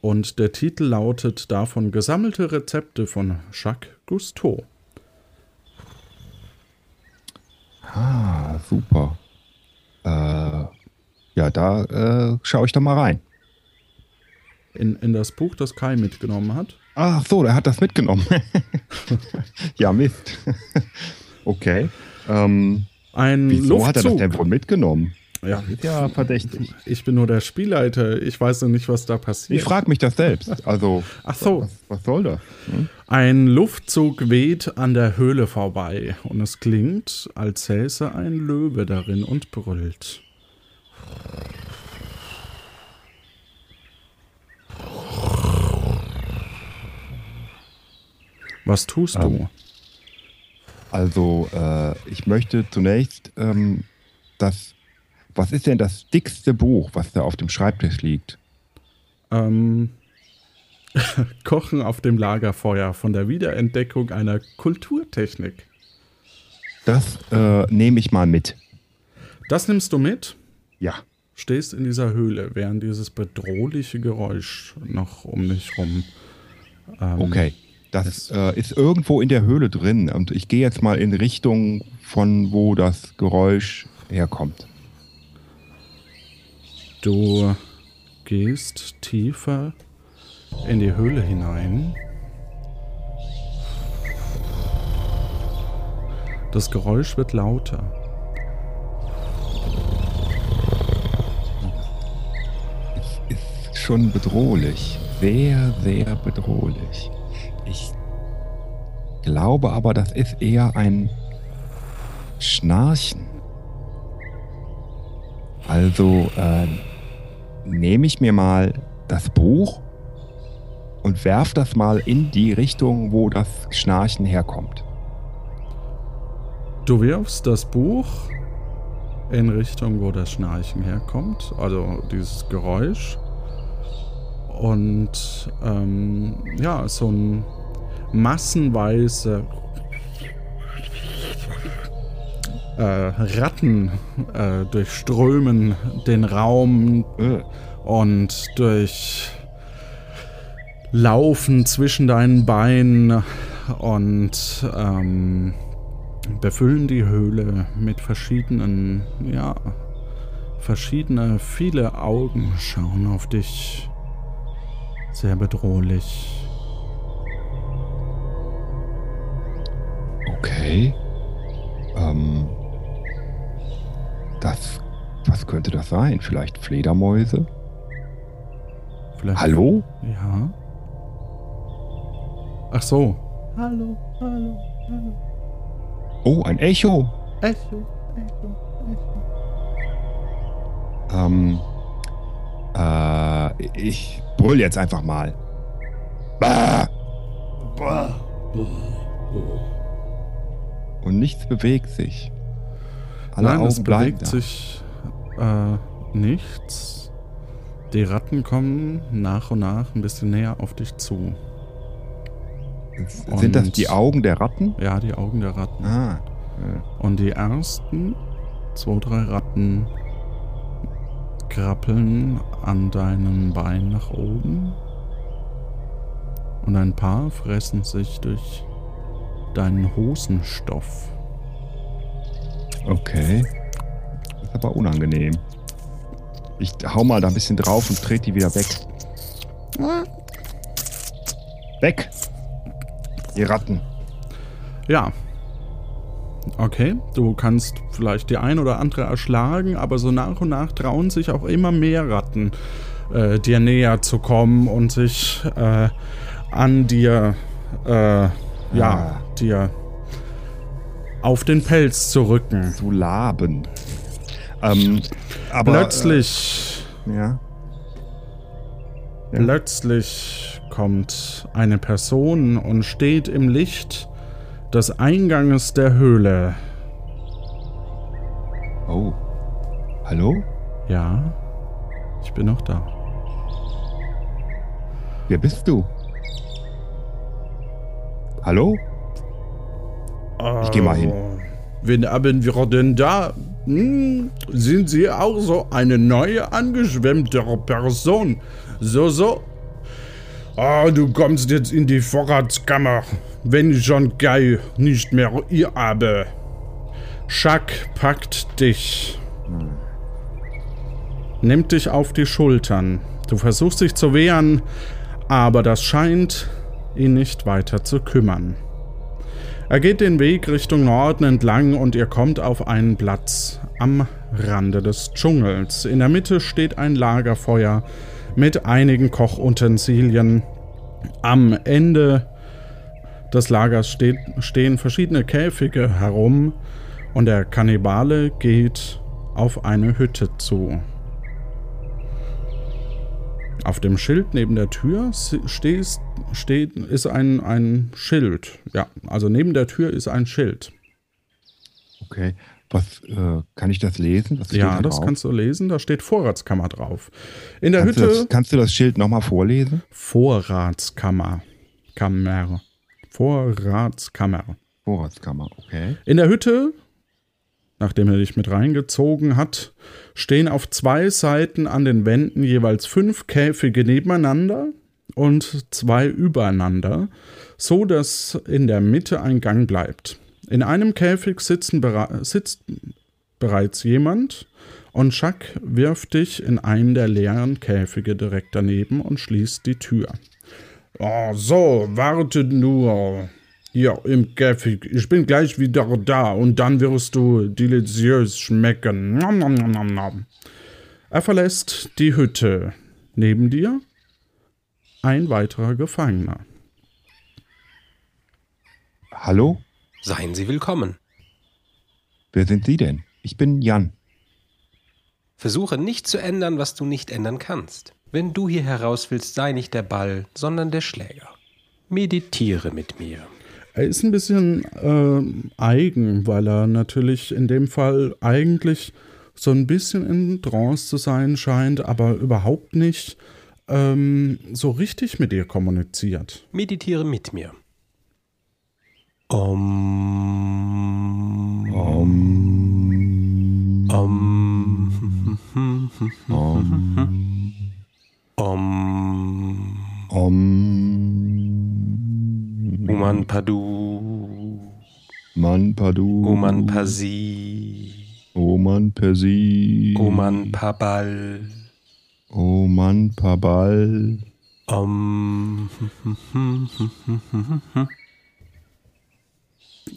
und der Titel lautet davon Gesammelte Rezepte von Jacques Cousteau. Ah, super. Äh, ja, da äh, schaue ich doch mal rein. In, in das Buch, das Kai mitgenommen hat. Ach so, der hat das mitgenommen. ja, Mist. okay. Ähm, Ein wieso hat er das Luftzug. denn wohl mitgenommen? Ja, ja verdächtig. ich bin nur der Spielleiter. Ich weiß noch nicht, was da passiert. Ich frage mich das selbst. Also, Ach so. was, was soll das? Hm? Ein Luftzug weht an der Höhle vorbei und es klingt, als säße ein Löwe darin und brüllt. Was tust du? Ähm. Also, äh, ich möchte zunächst ähm, das. Was ist denn das dickste Buch, was da auf dem Schreibtisch liegt? Ähm, Kochen auf dem Lagerfeuer von der Wiederentdeckung einer Kulturtechnik. Das äh, nehme ich mal mit. Das nimmst du mit? Ja. stehst in dieser Höhle, während dieses bedrohliche Geräusch noch um dich rum. Ähm, Okay. Das äh, ist irgendwo in der Höhle drin und ich gehe jetzt mal in Richtung von wo das Geräusch herkommt. Du gehst tiefer in die Höhle hinein. Das Geräusch wird lauter. Ist schon bedrohlich. Sehr, sehr bedrohlich. Ich glaube aber, das ist eher ein Schnarchen. Also äh, nehme ich mir mal das Buch und werf das mal in die Richtung, wo das Schnarchen herkommt. Du wirfst das Buch in Richtung, wo das Schnarchen herkommt, also dieses Geräusch. Und ähm, ja, so ein massenweise äh, Ratten äh, durchströmen den Raum Äh, und durch Laufen zwischen deinen Beinen und ähm, befüllen die Höhle mit verschiedenen, ja, verschiedene, viele Augen schauen auf dich. Sehr bedrohlich. Okay. Ähm. Das. Was könnte das sein? Vielleicht Fledermäuse? Vielleicht. Hallo? Ja. Ach so. Hallo, hallo, hallo. Oh, ein Echo. Echo, Echo, Echo. Ähm. Äh, ich brüll jetzt einfach mal. Bah! Und nichts bewegt sich. Alle Nein, es bewegt da. sich äh, nichts. Die Ratten kommen nach und nach ein bisschen näher auf dich zu. Sind das und- die Augen der Ratten? Ja, die Augen der Ratten. Ah. Und die ersten zwei, drei Ratten krabbeln an deinem Bein nach oben. Und ein paar fressen sich durch deinen Hosenstoff. Okay. Das ist aber unangenehm. Ich hau mal da ein bisschen drauf und trete die wieder weg. Weg! Ihr Ratten. Ja. Okay, du kannst vielleicht die ein oder andere erschlagen, aber so nach und nach trauen sich auch immer mehr Ratten, äh, dir näher zu kommen und sich äh, an dir, äh, ja, Ah. dir auf den Pelz zu rücken. Zu laben. Ähm, aber. Plötzlich, Äh, ja. Ja. plötzlich kommt eine Person und steht im Licht des Einganges der Höhle. Oh. Hallo? Ja, ich bin noch da. Wer bist du? Hallo? Ich geh mal hin. Wen haben wir denn da? Hm, sind Sie auch so eine neue angeschwemmte Person? So, so. Ah, du kommst jetzt in die Vorratskammer, wenn ich schon geil nicht mehr ihr habe. Schack packt dich. Nimmt dich auf die Schultern. Du versuchst dich zu wehren, aber das scheint ihn nicht weiter zu kümmern. Er geht den Weg Richtung Norden entlang und ihr kommt auf einen Platz am Rande des Dschungels. In der Mitte steht ein Lagerfeuer mit einigen Kochutensilien. Am Ende des Lagers steht, stehen verschiedene Käfige herum und der Kannibale geht auf eine Hütte zu. Auf dem Schild neben der Tür stehst, steht, ist ein, ein Schild. Ja, also neben der Tür ist ein Schild. Okay. Was, äh, kann ich das lesen? Was Ja, da das kannst du lesen. Da steht Vorratskammer drauf. In der kannst, du Hütte das, kannst du das Schild nochmal vorlesen? Vorratskammer. Kammer. Vorratskammer. Vorratskammer, okay. In der Hütte, nachdem er dich mit reingezogen hat, stehen auf zwei Seiten an den Wänden jeweils fünf Käfige nebeneinander und zwei übereinander, so dass in der Mitte ein Gang bleibt. In einem Käfig bere sitzt bereits jemand und Chuck wirft dich in einen der leeren Käfige direkt daneben und schließt die Tür. Oh, so, wartet nur. Hier im Käfig. Ich bin gleich wieder da und dann wirst du deliziös schmecken. Nom, nom, nom, nom, nom. Er verlässt die Hütte. Neben dir ein weiterer Gefangener. Hallo? Seien Sie willkommen. Wer sind Sie denn? Ich bin Jan. Versuche nicht zu ändern, was du nicht ändern kannst. Wenn du hier heraus willst, sei nicht der Ball, sondern der Schläger. Meditiere mit mir. Er ist ein bisschen ähm, eigen, weil er natürlich in dem Fall eigentlich so ein bisschen in Trance zu sein scheint, aber überhaupt nicht ähm, so richtig mit dir kommuniziert. Meditiere mit mir. Om. Um, Om. um, Om. um, Uman Padu. Man Padu. Oman Pasi. Oman Persi. Oman Pabal. Oman Pabal. Om.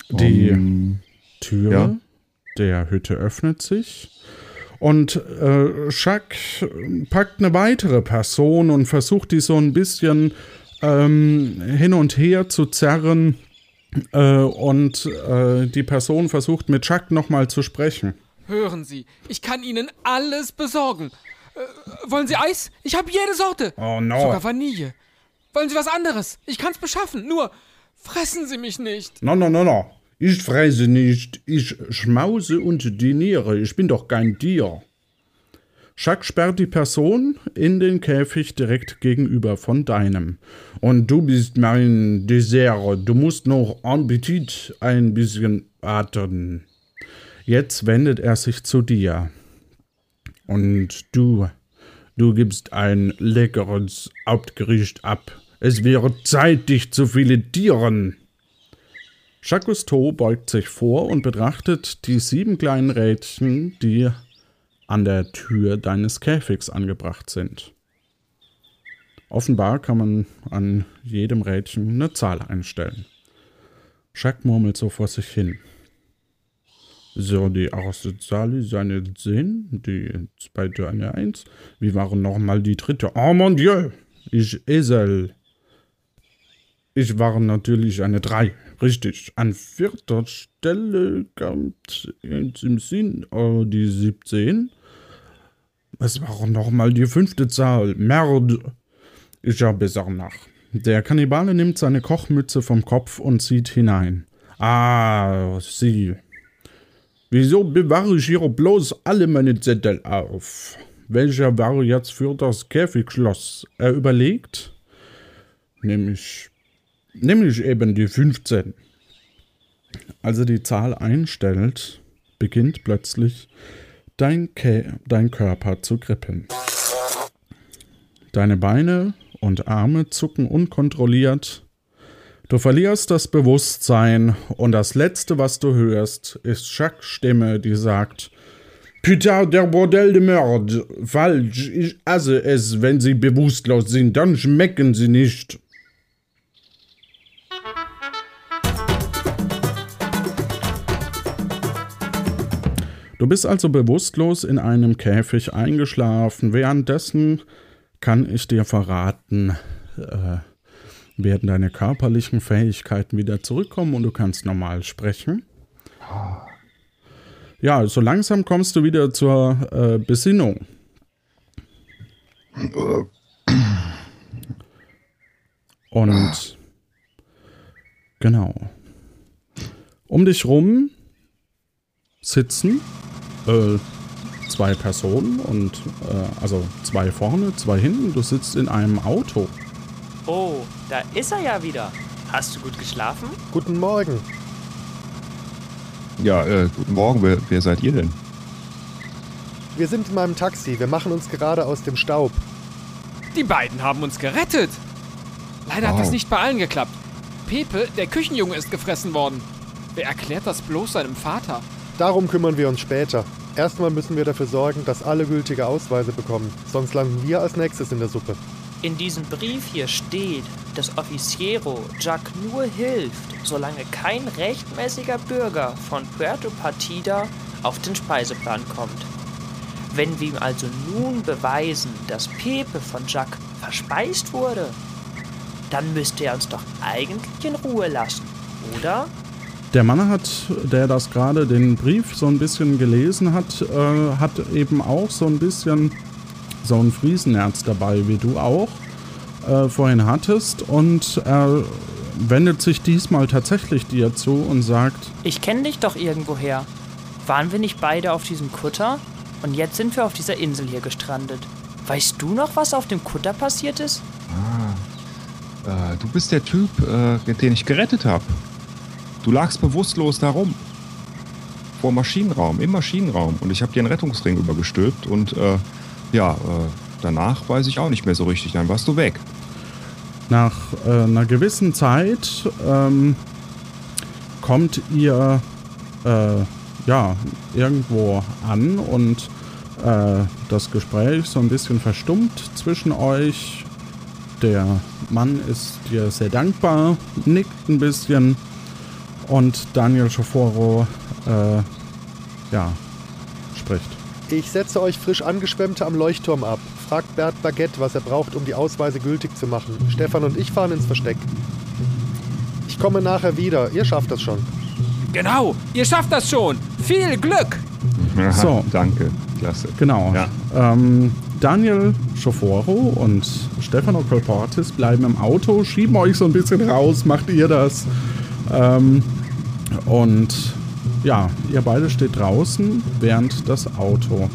Die Um, Tür ja. der Hütte öffnet sich und äh, Jacques packt eine weitere Person und versucht die so ein bisschen ähm, hin und her zu zerren äh, und äh, die Person versucht mit Jacques nochmal zu sprechen. Hören Sie, ich kann Ihnen alles besorgen. Äh, wollen Sie Eis? Ich habe jede Sorte. Oh no. Sogar Vanille. Wollen Sie was anderes? Ich kann's beschaffen. Nur fressen Sie mich nicht. No, no, no, no. Ich fresse nicht, ich schmause und diniere. Ich bin doch kein Tier. Jacques sperrt die Person in den Käfig direkt gegenüber von deinem. Und du bist mein Dessert. Du musst noch Appetit ein bisschen warten. Jetzt wendet er sich zu dir. Und du, du gibst ein leckeres Hauptgericht ab. Es wäre Zeit, dich zu filetieren. Jacques Cousteau beugt sich vor und betrachtet die sieben kleinen Rädchen, die an der Tür deines Käfigs angebracht sind. Offenbar kann man an jedem Rädchen eine Zahl einstellen. Jacques murmelt so vor sich hin. So, die erste Zahl ist eine 10, die zweite eine 1. Wie waren nochmal die dritte? Oh mon Dieu! Ich Esel. Ich war natürlich eine 3. Richtig. An vierter Stelle kommt im Sinn oh, die 17. Es war nochmal die fünfte Zahl. Merde. Ich schaue besser nach. Der Kannibale nimmt seine Kochmütze vom Kopf und zieht hinein. Ah, sie. Wieso bewahre ich hier bloß alle meine Zettel auf? Welcher war jetzt für das Käfigschloss? Er überlegt. Nämlich Nämlich eben die 15. Als er die Zahl einstellt, beginnt plötzlich dein, Kä dein Körper zu kribbeln. Deine Beine und Arme zucken unkontrolliert. Du verlierst das Bewusstsein und das Letzte, was du hörst, ist Jacques Stimme, die sagt, Putain, der Bordell de Merde. Falsch, ich esse es, wenn sie bewusstlos sind, dann schmecken sie nicht. Du bist also bewusstlos in einem Käfig eingeschlafen. Währenddessen kann ich dir verraten, äh, werden deine körperlichen Fähigkeiten wieder zurückkommen und du kannst normal sprechen. Ja, so langsam kommst du wieder zur äh, Besinnung. Und genau. Um dich rum sitzen äh, zwei Personen und äh, also zwei vorne, zwei hinten. Du sitzt in einem Auto. Oh, da ist er ja wieder. Hast du gut geschlafen? Guten Morgen. Ja, äh, guten Morgen. Wer, wer seid ihr denn? Wir sind in meinem Taxi. Wir machen uns gerade aus dem Staub. Die beiden haben uns gerettet. Leider hat Wow. das nicht bei allen geklappt. Pepe, der Küchenjunge, ist gefressen worden. Wer erklärt das bloß seinem Vater? Darum kümmern wir uns später. Erstmal müssen wir dafür sorgen, dass alle gültige Ausweise bekommen. Sonst landen wir als nächstes in der Suppe. In diesem Brief hier steht, dass Officiero Jack nur hilft, solange kein rechtmäßiger Bürger von Puerto Partida auf den Speiseplan kommt. Wenn wir ihm also nun beweisen, dass Pepe von Jack verspeist wurde, dann müsste er uns doch eigentlich in Ruhe lassen, oder? Der Mann hat, der das gerade den Brief so ein bisschen gelesen hat, äh, hat eben auch so ein bisschen so ein Friesenerz dabei, wie du auch äh, vorhin hattest. Und er wendet sich diesmal tatsächlich dir zu und sagt, Ich kenne dich doch irgendwoher. Waren wir nicht beide auf diesem Kutter? Und jetzt sind wir auf dieser Insel hier gestrandet. Weißt du noch, was auf dem Kutter passiert ist? Äh, du bist der Typ, äh, den ich gerettet habe. Du lagst bewusstlos da rum. Vor Maschinenraum, im Maschinenraum. Und ich habe dir einen Rettungsring übergestülpt. Und äh, ja, äh, danach weiß ich auch nicht mehr so richtig. Dann warst du weg. Nach äh, einer gewissen Zeit ähm, kommt ihr äh, ja irgendwo an und äh, das Gespräch so ein bisschen verstummt zwischen euch. Der Mann ist dir sehr dankbar, nickt ein bisschen Und Daniel Schoforo, äh, ja, spricht. Ich setze euch frisch angeschwemmte am Leuchtturm ab. Fragt Bert Baguette, was er braucht, um die Ausweise gültig zu machen. Stefan und ich fahren ins Versteck. Ich komme nachher wieder. Ihr schafft das schon. Genau, ihr schafft das schon. Viel Glück. Aha, So. Danke, klasse. Genau. Ja. Ähm, Daniel Schoforo und Stefano Colportis bleiben im Auto, schieben euch so ein bisschen raus, macht ihr das. Ähm, und ja, ihr beide steht draußen, während das Auto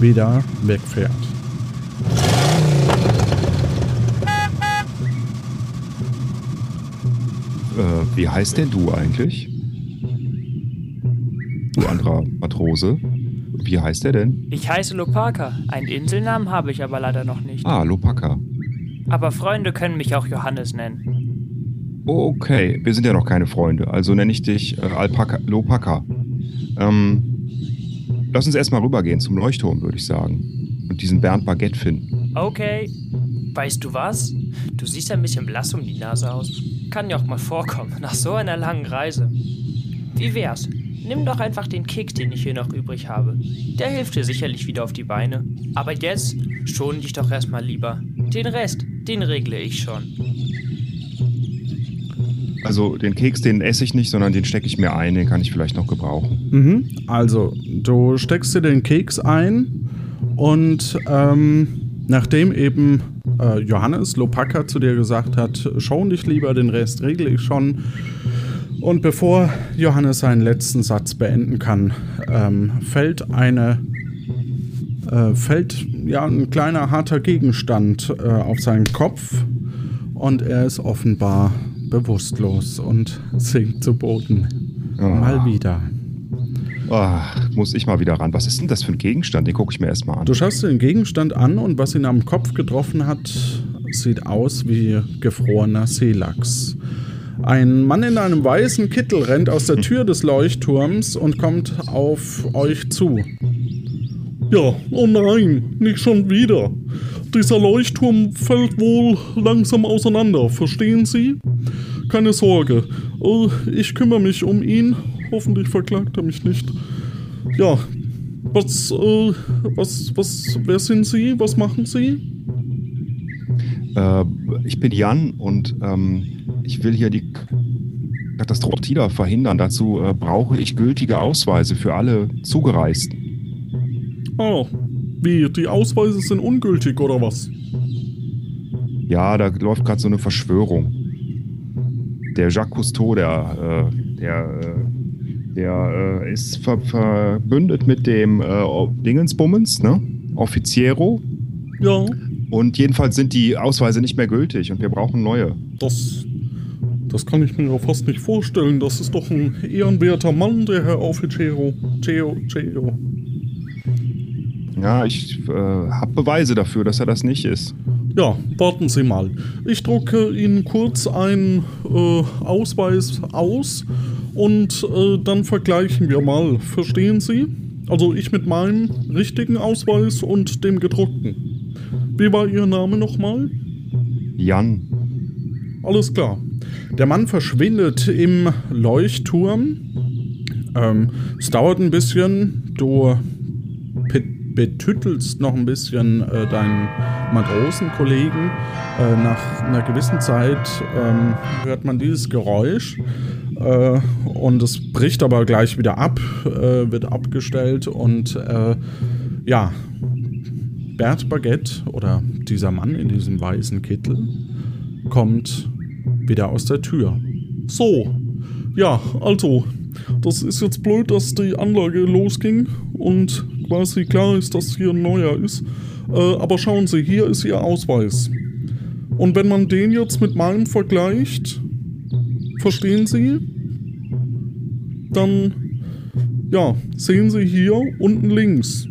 wieder wegfährt. Äh, wie heißt denn du eigentlich? Du anderer Matrose. Wie heißt der denn? Ich heiße Lopaka. Einen Inselnamen habe ich aber leider noch nicht. Ah, Lopaka. Aber Freunde können mich auch Johannes nennen. Okay, wir sind ja noch keine Freunde, also nenne ich dich äh, Alpaka, Lopaka. Ähm, lass uns erstmal rübergehen zum Leuchtturm, würde ich sagen. Und diesen Bernd Baguette finden. Okay. Weißt du was? Du siehst ein bisschen blass um die Nase aus. Kann ja auch mal vorkommen, nach so einer langen Reise. Wie wär's? Nimm doch einfach den Kick, den ich hier noch übrig habe. Der hilft dir sicherlich wieder auf die Beine. Aber jetzt schon dich doch erstmal lieber. Den Rest, den regle ich schon. Also den Keks, den esse ich nicht, sondern den stecke ich mir ein, den kann ich vielleicht noch gebrauchen. Mhm. Also, du steckst dir den Keks ein und ähm, nachdem eben äh, Johannes Lopaka zu dir gesagt hat, schon dich lieber, den Rest regle ich schon. Und bevor Johannes seinen letzten Satz beenden kann, ähm, fällt eine äh, fällt ja ein kleiner harter Gegenstand äh, auf seinen Kopf und er ist offenbar bewusstlos und sinkt zu Boden. Mal wieder. Ach, muss ich mal wieder ran. Was ist denn das für ein Gegenstand? Den gucke ich mir erstmal an. Du schaust dir den Gegenstand an und was ihn am Kopf getroffen hat, sieht aus wie gefrorener Seelachs. Ein Mann in einem weißen Kittel rennt aus der Tür des Leuchtturms und kommt auf euch zu. Ja, oh nein, nicht schon wieder. Dieser Leuchtturm fällt wohl langsam auseinander, verstehen Sie? Keine Sorge, äh, ich kümmere mich um ihn. Hoffentlich verklagt er mich nicht. Ja, was, äh, was, was, wer sind Sie? Was machen Sie? Äh, ich bin Jan und ähm, ich will hier die Katastrophe Tida verhindern. Dazu äh, brauche ich gültige Ausweise für alle Zugereisten. Ah, wie, die Ausweise sind ungültig oder was? Ja, da läuft gerade so eine Verschwörung. Der Jacques Cousteau, der, äh, der, äh, der äh, ist ver verbündet mit dem äh, Dingensbummens, ne? Offiziero. Ja. Und jedenfalls sind die Ausweise nicht mehr gültig und wir brauchen neue. Das, das kann ich mir ja fast nicht vorstellen. Das ist doch ein ehrenwerter Mann, der Herr Offiziero. Ceo, Ceo. Ja, ich äh, habe Beweise dafür, dass er das nicht ist. Ja, warten Sie mal. Ich drucke Ihnen kurz einen äh, Ausweis aus und äh, dann vergleichen wir mal. Verstehen Sie? Also ich mit meinem richtigen Ausweis und dem gedruckten. Wie war Ihr Name nochmal? Jan. Alles klar. Der Mann verschwindet im Leuchtturm. Ähm, es dauert ein bisschen. Du be- betüttelst noch ein bisschen äh, deinen Matrosenkollegen. Äh, nach einer gewissen Zeit ähm, hört man dieses Geräusch. Äh, und es bricht aber gleich wieder ab, äh, wird abgestellt und äh, ja, Bert Baguette oder dieser Mann in diesem weißen Kittel kommt wieder aus der Tür. So. Ja, also, das ist jetzt blöd, dass die Anlage losging und quasi klar ist, dass hier ein neuer ist. Äh, aber schauen Sie, hier ist Ihr Ausweis. Und wenn man den jetzt mit meinem vergleicht, verstehen Sie? Dann, ja, sehen Sie hier unten links.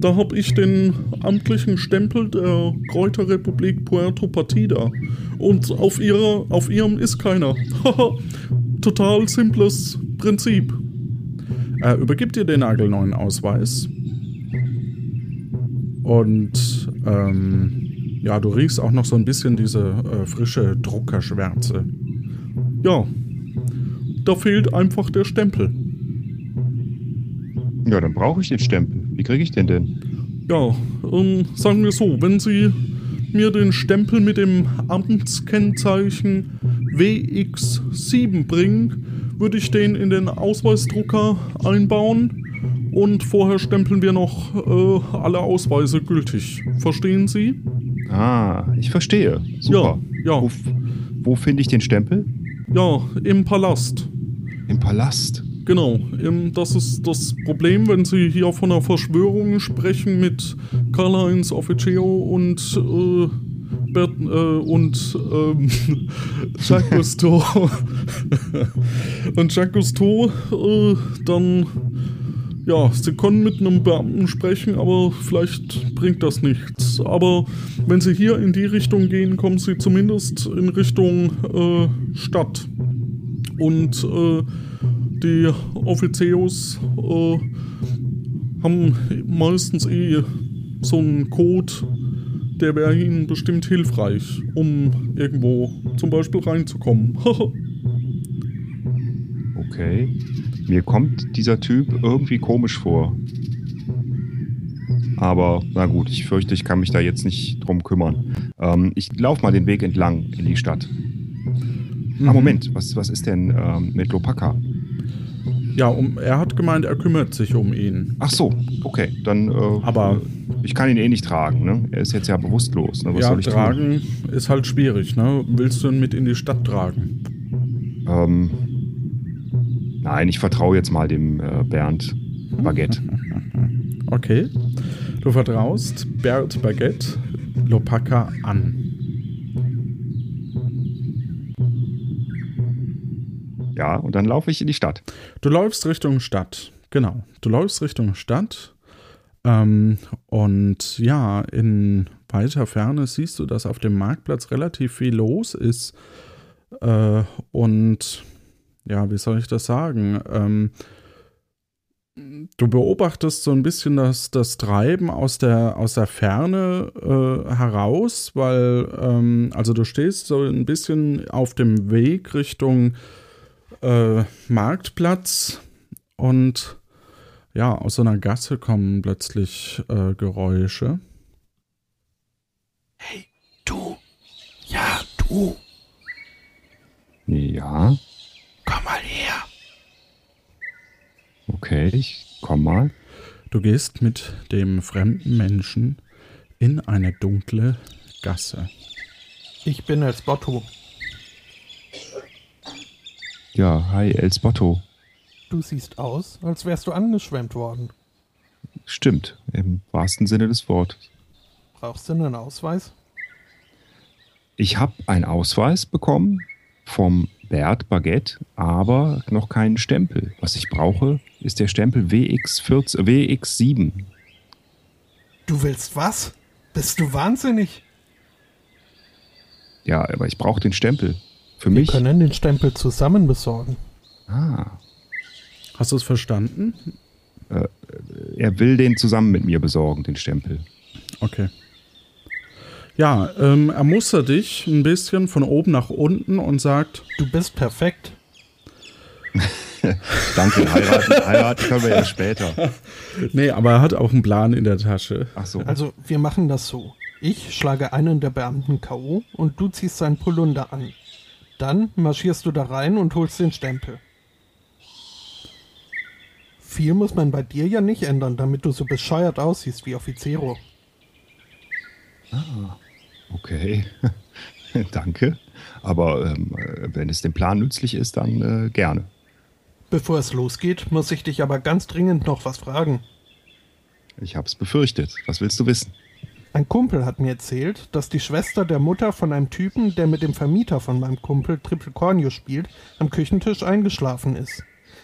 Da habe ich den amtlichen Stempel der Kräuterrepublik Puerto Partida. Und auf, ihrer, auf ihrem ist keiner. Total simples Prinzip. Er übergibt dir den nagelneuen Ausweis. Und ähm, ja, du riechst auch noch so ein bisschen diese äh, frische Druckerschwärze. Ja. Da fehlt einfach der Stempel. Ja, dann brauche ich den Stempel. Wie kriege ich den denn? Ja, ähm, sagen wir so, wenn Sie mir den Stempel mit dem Amtskennzeichen WX7 bringen, würde ich den in den Ausweisdrucker einbauen und vorher stempeln wir noch äh, alle Ausweise gültig. Verstehen Sie? Ah, ich verstehe. Super. Ja, ja. Wo, wo finde ich den Stempel? Ja, im Palast. Im Palast. Genau, das ist das Problem, wenn Sie hier von einer Verschwörung sprechen mit Karl-Heinz Officio und äh, Bert, äh, und ähm, Jacques Cousteau und Jacques Cousteau, äh, dann ja, Sie können mit einem Beamten sprechen, aber vielleicht bringt das nichts. Aber wenn Sie hier in die Richtung gehen, kommen Sie zumindest in Richtung äh, Stadt. Und äh, die Offizios äh, haben meistens eh so einen Code, der wäre ihnen bestimmt hilfreich, um irgendwo zum Beispiel reinzukommen. okay. Mir kommt dieser Typ irgendwie komisch vor. Aber na gut, ich fürchte, ich kann mich da jetzt nicht drum kümmern. Ähm, ich laufe mal den Weg entlang in die Stadt. Mhm. Ah, Moment, was, was ist denn ähm, mit Lopaka? Ja, um, er hat gemeint, er kümmert sich um ihn. Ach so, okay, dann. Äh, Aber ich kann ihn eh nicht tragen, ne? Er ist jetzt ja bewusstlos. Ne? Was ja, soll ich tragen ist halt schwierig, ne? Willst du ihn mit in die Stadt tragen? tun? Ähm, nein, ich vertraue jetzt mal dem äh, Bernd Baguette. Okay. Du vertraust Bert Baguette Lopaka an. Ja, und dann laufe ich in die Stadt. Du läufst Richtung Stadt. Genau. Du läufst Richtung Stadt. Ähm, und ja, in weiter Ferne siehst du, dass auf dem Marktplatz relativ viel los ist. Äh, und ja, wie soll ich das sagen? Ähm, du beobachtest so ein bisschen das, das Treiben aus der, aus der Ferne äh, heraus, weil, ähm, also du stehst so ein bisschen auf dem Weg Richtung äh, Marktplatz und ja, aus so einer Gasse kommen plötzlich äh, Geräusche. Du. Ja, du. Ja, Komm mal her. okay, ich komm mal. Du gehst mit dem fremden Menschen in eine dunkle Gasse. Ich bin als Botto. Ja, hi, Elsbotto. Du siehst aus, als wärst du angeschwemmt worden. Stimmt, im wahrsten Sinne des Wortes. Brauchst du einen Ausweis? Ich habe einen Ausweis bekommen vom Bert Baguette, aber noch keinen Stempel. Was ich brauche, ist der Stempel WX14, WX7. Du willst was? Bist du wahnsinnig? Ja, aber ich brauche den Stempel. Für Wir mich. können den Stempel zusammen besorgen. Ah, Hast du es verstanden? er will den zusammen mit mir besorgen, den Stempel. Okay. Ja, ähm, er mustert dich ein bisschen von oben nach unten und sagt, Du bist perfekt. Danke, heiraten, heiraten können wir ja später. nee, aber er hat auch einen Plan in der Tasche. Ach so. Also, wir machen das so. Ich schlage einen der Beamten K.O. und du ziehst seinen Polunder an. Dann marschierst du da rein und holst den Stempel. Viel muss man bei dir ja nicht ändern, damit du so bescheuert aussiehst wie Offiziero. Okay, danke. Aber ähm, wenn es dem Plan nützlich ist, dann äh, gerne. Bevor es losgeht, muss ich dich aber ganz dringend noch was fragen. Ich hab's befürchtet. Was willst du wissen? Ein Kumpel hat mir erzählt, dass die Schwester der Mutter von einem Typen, der mit dem Vermieter von meinem Kumpel Triple Cornio spielt, am Küchentisch eingeschlafen ist.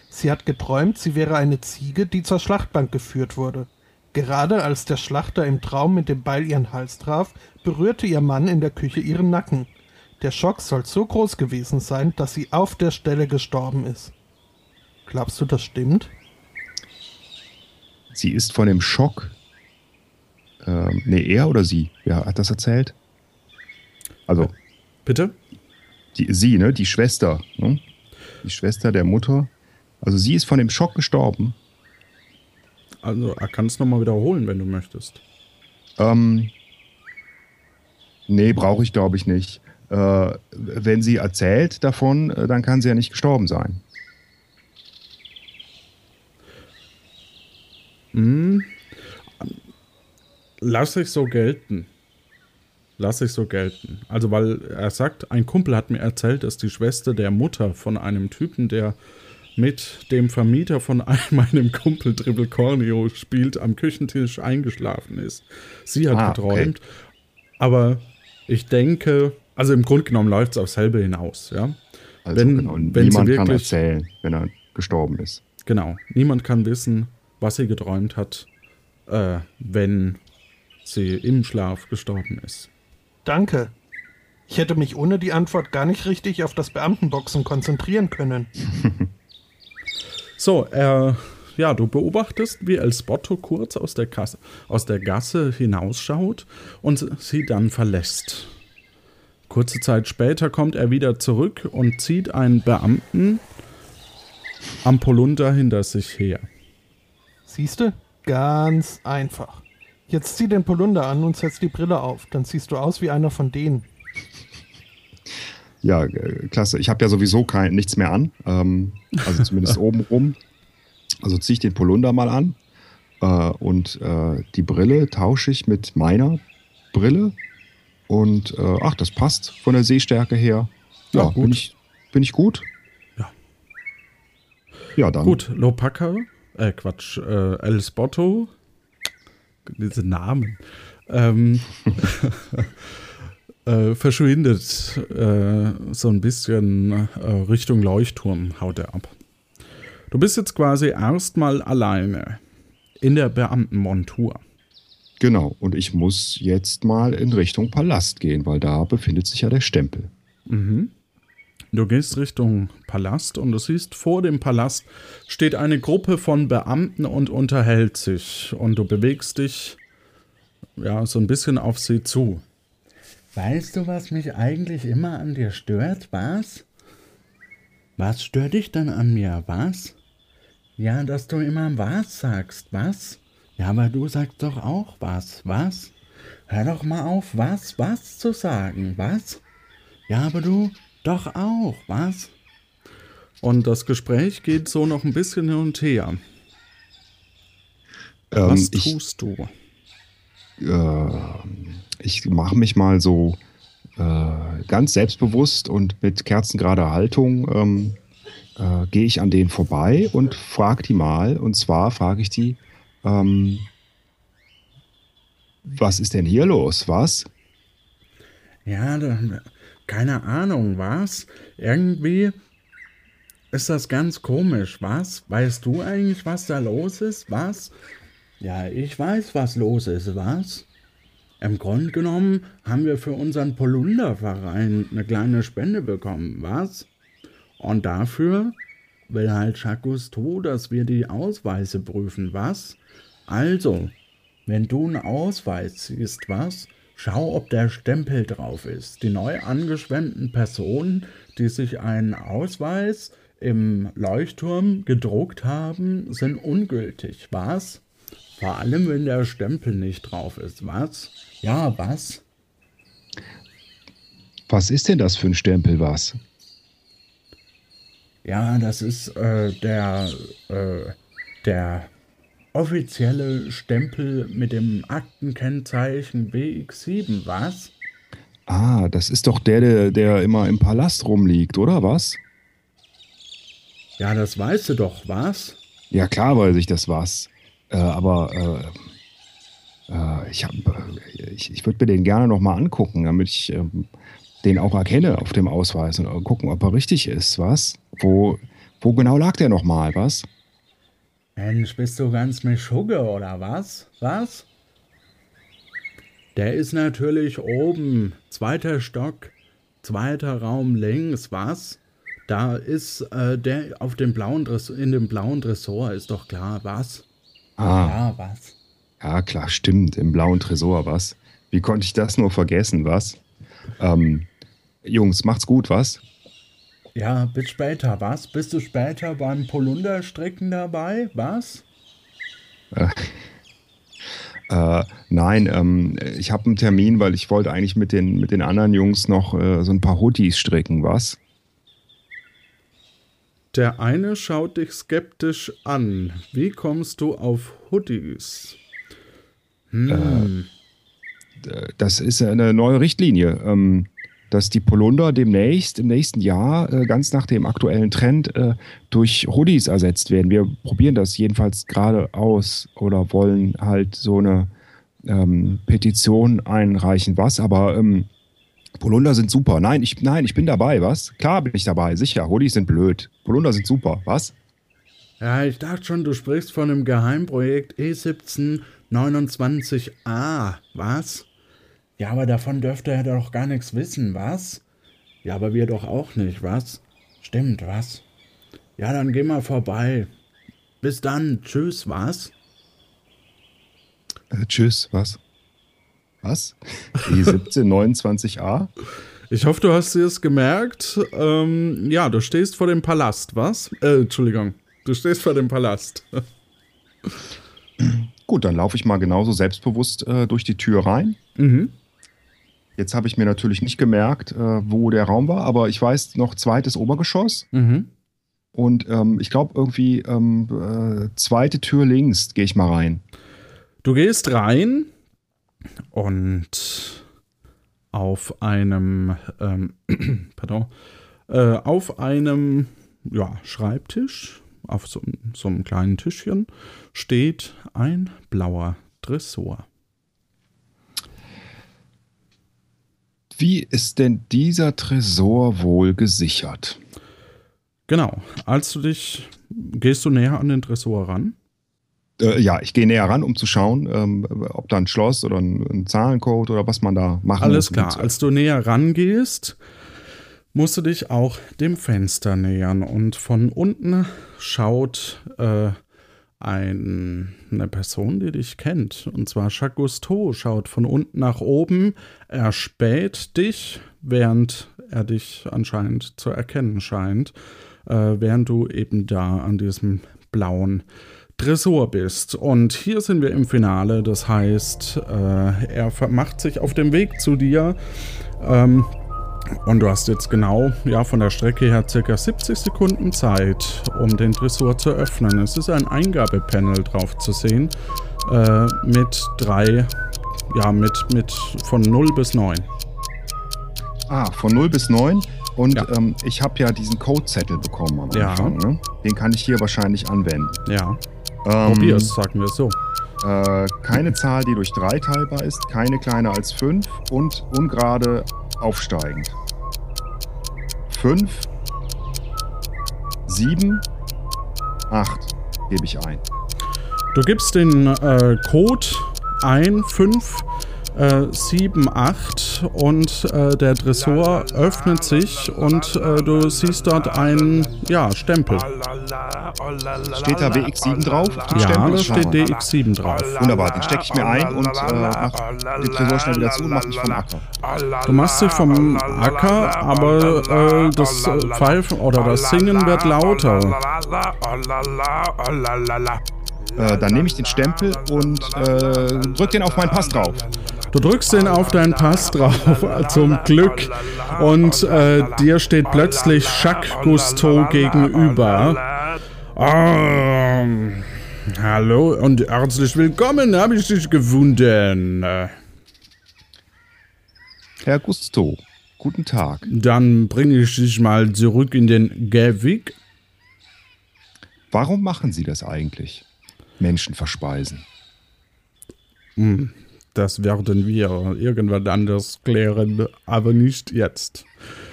Sie hat geträumt, sie wäre eine Ziege, die zur Schlachtbank geführt wurde. Gerade als der Schlachter im Traum mit dem Beil ihren Hals traf, berührte ihr Mann in der Küche ihren Nacken. Der Schock soll so groß gewesen sein, dass sie auf der Stelle gestorben ist. Glaubst du, das stimmt? Sie ist von dem Schock. Ähm, nee, er oder sie? Wer hat das erzählt? Also, Bitte? die, sie, ne? Die Schwester. Ne? Die Schwester der Mutter. Also sie ist von dem Schock gestorben. Also, er kann es nochmal wiederholen, wenn du möchtest. Ähm, nee, brauche ich glaube ich nicht. Äh, wenn sie erzählt davon, äh, dann kann sie ja nicht gestorben sein. Hm. Lass ich so gelten. Lass ich so gelten. Also, weil er sagt, ein Kumpel hat mir erzählt, dass die Schwester der Mutter von einem Typen, der mit dem Vermieter von einem meinem Kumpel Triple Corneo spielt, am Küchentisch eingeschlafen ist. Sie hat Ah, geträumt. Aber ich denke, also im Grunde genommen läuft es aufs selbe hinaus, ja. Also wenn, genau, wenn niemand kann wirklich, erzählen, wenn er gestorben ist. Genau. Niemand kann wissen, was sie geträumt hat, äh, wenn sie im Schlaf gestorben ist. Danke. Ich hätte mich ohne die Antwort gar nicht richtig auf das Beamtenboxen konzentrieren können. So, äh, ja, du beobachtest, wie El Spotto kurz aus der, Kasse, aus der Gasse hinausschaut und sie dann verlässt. Kurze Zeit später kommt er wieder zurück und zieht einen Beamten am Polunder hinter sich her. Siehste? Ganz einfach. Jetzt zieh den Polunder an und setz die Brille auf. Dann siehst du aus wie einer von denen. Ja, äh, klasse. Ich habe ja sowieso kein, nichts mehr an. Ähm, also zumindest oben rum. Also ziehe ich den Polunder mal an. Äh, und äh, die Brille tausche ich mit meiner Brille. Und äh, ach, das passt von der Sehstärke her. Ja, Ja. Bin, ich, bin ich gut? Ja. Ja, dann. Gut, Lopaka, äh, Quatsch, äh, El Spotto, diese Namen, ähm, äh, verschwindet äh, so ein bisschen äh, Richtung Leuchtturm, haut er ab. Du bist jetzt quasi erstmal alleine in der Beamtenmontur. Genau. Und ich muss jetzt mal in Richtung Palast gehen, weil da befindet sich ja der Stempel. Mhm. Du gehst Richtung Palast und du siehst, vor dem Palast steht eine Gruppe von Beamten und unterhält sich. Und du bewegst dich ja so ein bisschen auf sie zu. Weißt du, was mich eigentlich immer an dir stört, was? Was stört dich denn an mir, was? Ja, dass du immer was sagst, was? Ja, aber du sagst doch auch was, was? Hör doch mal auf, was, was zu sagen, was? Ja, aber du doch auch, was? Und das Gespräch geht so noch ein bisschen hin und her. Ähm, was ich- tust du? äh, ich mache mich mal so äh, ganz selbstbewusst und mit kerzengerader Haltung ähm, äh, gehe ich an denen vorbei und frage die mal. Und zwar frage ich die, ähm, was ist denn hier los? Was? Ja, keine Ahnung, was? Irgendwie ist das ganz komisch, was? Weißt du eigentlich, was da los ist, was? Ja, ich weiß, was los ist, was? Im Grunde genommen haben wir für unseren Polunderverein eine kleine Spende bekommen, was? Und dafür will halt Jacques Cousteau, dass wir die Ausweise prüfen, was? Also, wenn du einen Ausweis siehst, was? Schau, ob der Stempel drauf ist. Die neu angeschwemmten Personen, die sich einen Ausweis im Leuchtturm gedruckt haben, sind ungültig, was? Vor allem, wenn der Stempel nicht drauf ist, was? Ja, was? Was ist denn das für ein Stempel, was? Ja, das ist äh, der, äh, der offizielle Stempel mit dem Aktenkennzeichen BX7, was? Ah, das ist doch der, der, der immer im Palast rumliegt, oder was? Ja, das weißt du doch, was? Ja, klar weiß ich das was. Äh, aber äh, ich, hab, äh, ich, ich würde mir den gerne nochmal angucken, damit ich ähm, den auch erkenne auf dem Ausweis und äh, gucken, ob er richtig ist, was? Wo, wo genau lag der nochmal, was? Mensch, bist du ganz Mischugge oder was? Was? Der ist natürlich oben, zweiter Stock, zweiter Raum links, was? Da ist äh, der auf dem blauen Dress in dem blauen Dressor, ist doch klar, was? Ah, Ja, was? Ja klar, stimmt, im blauen Tresor, was? Wie konnte ich das nur vergessen, was? Ähm, Jungs, macht's gut, was? Ja, bis später, was? Bist du später beim Polunderstrecken dabei, was? Äh, äh, nein, ähm, ich habe einen Termin, weil ich wollte eigentlich mit den, mit den anderen Jungs noch äh, so ein paar Hoodies stricken, was? Der eine schaut dich skeptisch an. Wie kommst du auf Hoodies? Hm. Äh, das ist eine neue Richtlinie, ähm, dass die Polunder demnächst, im nächsten Jahr, äh, ganz nach dem aktuellen Trend, äh, durch Hoodies ersetzt werden. Wir probieren das jedenfalls gerade aus oder wollen halt so eine ähm, Petition einreichen, was, aber ähm, Polunder sind super. Nein, ich, nein, ich bin dabei, was? Klar bin ich dabei, sicher. Hoodies sind blöd. Polunder sind super, was? Ja, ich dachte schon, du sprichst von einem Geheimprojekt E1729A, was? Ja, aber davon dürfte er doch gar nichts wissen, was? Ja, aber wir doch auch nicht, was? Stimmt, was? Ja, dann geh mal vorbei. Bis dann, tschüss, was? Äh, tschüss, was? Was? E1729A? Ich hoffe, du hast dir es gemerkt. Ähm, ja, du stehst vor dem Palast, was? Äh, Entschuldigung. Du stehst vor dem Palast. Gut, dann laufe ich mal genauso selbstbewusst äh, durch die Tür rein. Mhm. Jetzt habe ich mir natürlich nicht gemerkt, äh, wo der Raum war, aber ich weiß noch zweites Obergeschoss. Mhm. Und ähm, ich glaube irgendwie ähm, äh, zweite Tür links gehe ich mal rein. Du gehst rein und auf einem, ähm, pardon, äh, auf einem ja, Schreibtisch, auf so, so einem kleinen Tischchen, steht ein blauer Dressor. Wie ist denn dieser Tresor wohl gesichert? Genau, als du dich, gehst du näher an den Tresor ran? Äh, ja, ich gehe näher ran, um zu schauen, ähm, ob da ein Schloss oder ein, ein, Zahlencode oder was man da machen Alles muss. Alles klar, als du näher rangehst, musst du dich auch dem Fenster nähern und von unten schaut äh, ein, eine Person, die dich kennt. Und zwar Jacques Cousteau schaut von unten nach oben, er späht dich, während er dich anscheinend zu erkennen scheint, äh, während du eben da an diesem blauen Tresor bist. Und hier sind wir im Finale, das heißt, äh, er macht sich auf dem Weg zu dir. Ähm, und du hast jetzt genau, ja, von der Strecke her circa 70 Sekunden Zeit, um den Tresor zu öffnen. Es ist ein Eingabepanel drauf zu sehen, äh, mit drei, ja, mit, mit von 0 bis 9. Ah, von 0 bis 9. Und ja. ähm, ich habe ja diesen Codezettel bekommen am Anfang. Ja. Ne? Den kann ich hier wahrscheinlich anwenden. Ja. Ähm, Probier es, sagen wir so. Äh, keine Zahl, die durch 3 teilbar ist, keine kleiner als 5 und ungerade aufsteigend. 5, 7, 8 gebe ich ein. Du gibst den äh, Code ein, 5, äh, 7, 8 und äh, der Tresor öffnet sich und äh, du siehst dort einen ja, Stempel. Steht da WX7 drauf? Ja, da steht DX7 drauf. Wunderbar, den stecke ich mir ein und äh, mach den Tresor schnell wieder zu und mach mich vom Acker. Du machst dich vom Acker, aber äh, das Pfeifen oder das Singen wird lauter. Äh, dann nehme ich den Stempel und äh, drück den auf meinen Pass drauf. Du drückst den auf deinen Pass drauf, zum Glück. Und äh, dir steht plötzlich Jacques Cousteau gegenüber. Ah, hallo und herzlich willkommen, habe ich dich gewunden. Herr Cousteau, guten Tag. Dann bringe ich dich mal zurück in den Gavik. Warum machen Sie das eigentlich? Menschen verspeisen. Hm, das werden wir irgendwann anders klären, aber nicht jetzt.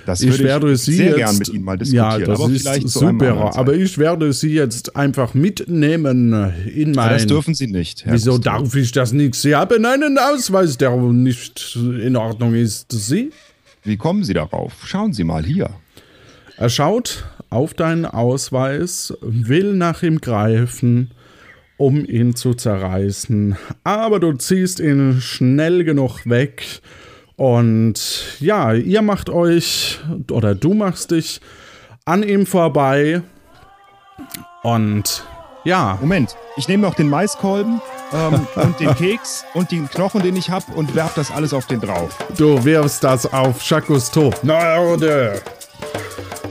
Das ich werde ich Sie sehr jetzt, gern mit Ihnen mal diskutieren. Ja, das aber ist super. Aber ich werde Sie jetzt einfach mitnehmen in mein. Ja, das dürfen Sie nicht. Herr Wieso Gustav. darf ich das nicht? Sie haben einen Ausweis, der nicht in Ordnung ist. Sie? Wie kommen Sie darauf? Schauen Sie mal hier. Er schaut auf deinen Ausweis, will nach ihm greifen um ihn zu zerreißen. Aber du ziehst ihn schnell genug weg. Und ja, ihr macht euch, oder du machst dich an ihm vorbei. Und ja. Moment, ich nehme noch den Maiskolben ähm, und den Keks und den Knochen, den ich habe, und werf das alles auf den drauf. Du wirfst das auf Schakos Tod. Norde!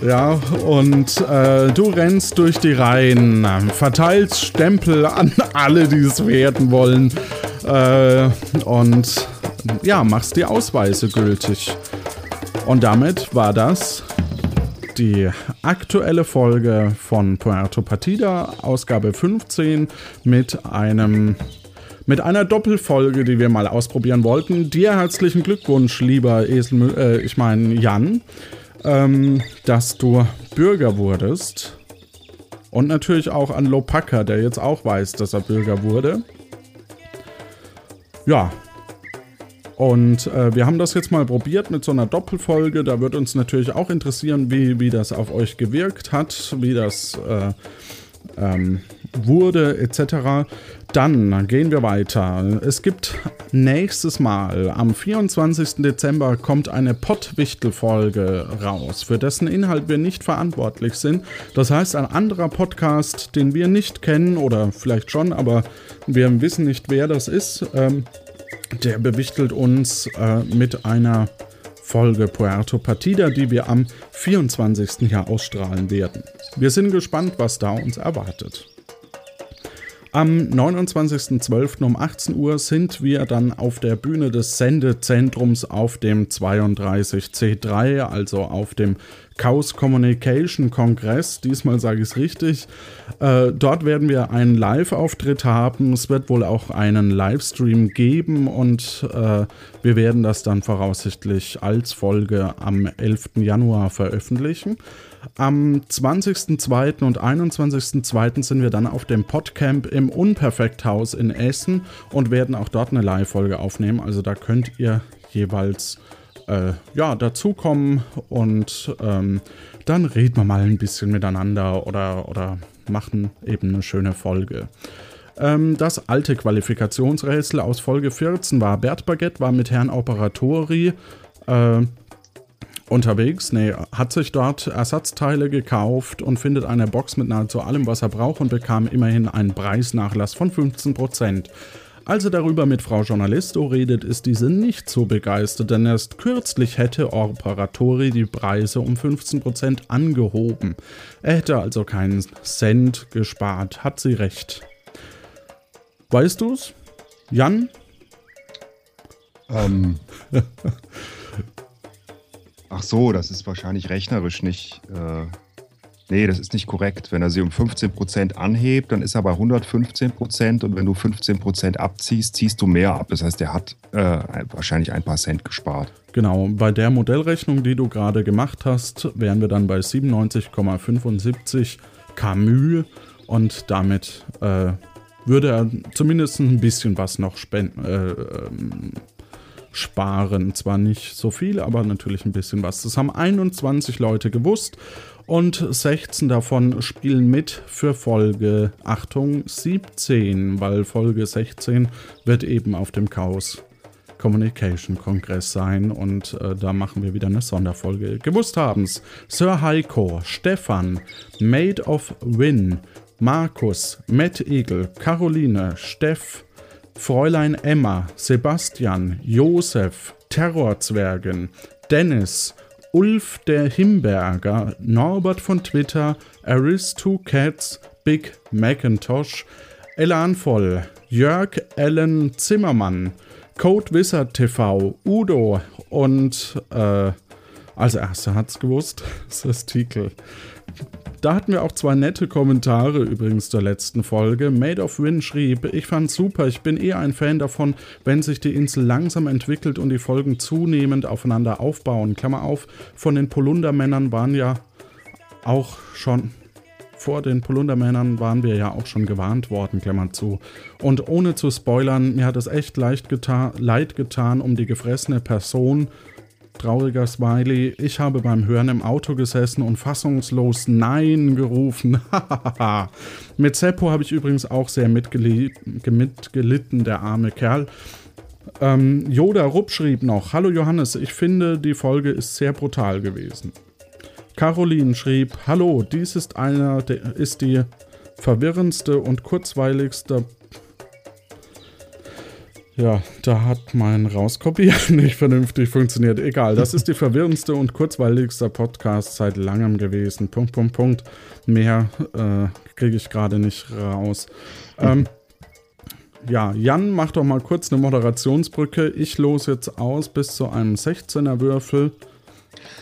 Ja, und äh, du rennst durch die Reihen, verteilst Stempel an alle, die es werden wollen. Äh, und ja, machst die Ausweise gültig. Und damit war das die aktuelle Folge von Puerto Partida, Ausgabe 15, mit einem mit einer Doppelfolge, die wir mal ausprobieren wollten. Dir herzlichen Glückwunsch, lieber Esel, äh, ich meine Jan, ähm, dass du Bürger wurdest. Und natürlich auch an Lopaka, der jetzt auch weiß, dass er Bürger wurde. Ja, und äh, wir haben das jetzt mal probiert mit so einer Doppelfolge. Da wird uns natürlich auch interessieren, wie, wie das auf euch gewirkt hat, wie das äh, ähm, wurde etc. Dann gehen wir weiter. Es gibt nächstes Mal am 24. Dezember kommt eine Pottwichtel-Folge raus, für dessen Inhalt wir nicht verantwortlich sind. Das heißt, ein anderer Podcast, den wir nicht kennen oder vielleicht schon, aber wir wissen nicht, wer das ist. Ähm, der bewichtelt uns äh, mit einer Folge Puerto Partida, die wir am 24. Jahr ausstrahlen werden. Wir sind gespannt, was da uns erwartet. Am 29.12. um 18 Uhr sind wir dann auf der Bühne des Sendezentrums auf dem 32C3, also auf dem Chaos Communication Kongress. Diesmal sage ich es richtig. Äh, dort werden wir einen Live-Auftritt haben. Es wird wohl auch einen Livestream geben und äh, wir werden das dann voraussichtlich als Folge am 11. Januar veröffentlichen. Am 20.02. und 21.02. sind wir dann auf dem Podcamp im Unperfekthaus in Essen und werden auch dort eine Live-Folge aufnehmen. Also da könnt ihr jeweils äh, ja, dazukommen und ähm, dann reden wir mal ein bisschen miteinander oder, oder machen eben eine schöne Folge. Ähm, das alte Qualifikationsrätsel aus Folge 14 war Bert Baguette, war mit Herrn Operatori äh, unterwegs. Nee, hat sich dort Ersatzteile gekauft und findet eine Box mit nahezu allem, was er braucht und bekam immerhin einen Preisnachlass von 15%. Als er darüber mit Frau Journalisto redet, ist diese nicht so begeistert, denn erst kürzlich hätte Operatori die Preise um 15% angehoben. Er hätte also keinen Cent gespart, hat sie recht. Weißt du's? Jan? Ähm. Ach so, das ist wahrscheinlich rechnerisch nicht. Äh, nee, das ist nicht korrekt. Wenn er sie um 15% anhebt, dann ist er bei 115% und wenn du 15% abziehst, ziehst du mehr ab. Das heißt, er hat äh, wahrscheinlich ein paar Cent gespart. Genau, bei der Modellrechnung, die du gerade gemacht hast, wären wir dann bei 97,75 Camus und damit äh, würde er zumindest ein bisschen was noch spenden. Äh, ähm, sparen. Zwar nicht so viel, aber natürlich ein bisschen was. Das haben 21 Leute gewusst und 16 davon spielen mit für Folge, Achtung, 17, weil Folge 16 wird eben auf dem Chaos Communication Kongress sein und äh, da machen wir wieder eine Sonderfolge. Gewusst haben's Sir Heiko, Stefan, Maid of Win, Markus, Matt Eagle, Caroline, Steff, Fräulein Emma, Sebastian, Josef, Terrorzwergen, Dennis, Ulf der Himberger, Norbert von Twitter, Aris Two Cats, Big Macintosh, Elanvoll, Jörg Allen Zimmermann, Code Wizard TV, Udo und äh, als erster hat's gewusst, das ist Titel. Da hatten wir auch zwei nette Kommentare übrigens zur letzten Folge. Made of Win schrieb, ich fand's super, ich bin eher ein Fan davon, wenn sich die Insel langsam entwickelt und die Folgen zunehmend aufeinander aufbauen. Klammer auf, von den Polundermännern waren ja auch schon vor den Polundermännern waren wir ja auch schon gewarnt worden, Klammer zu. Und ohne zu spoilern, mir hat es echt leicht getan, leid getan um die gefressene Person Trauriger Smiley. Ich habe beim Hören im Auto gesessen und fassungslos Nein gerufen. Mit Seppo habe ich übrigens auch sehr mitgelitten, der arme Kerl. Ähm, Yoda Rupp schrieb noch: Hallo Johannes, ich finde, die Folge ist sehr brutal gewesen. Caroline schrieb, Hallo, dies ist einer, der ist die verwirrendste und kurzweiligste. Ja, da hat mein Rauskopieren nicht vernünftig funktioniert. Egal, das ist die verwirrendste und kurzweiligste Podcast seit langem gewesen. Punkt, Punkt, Punkt. Mehr äh, kriege ich gerade nicht raus. Ähm, ja, Jan, mach doch mal kurz eine Moderationsbrücke. Ich los jetzt aus bis zu einem 16er Würfel.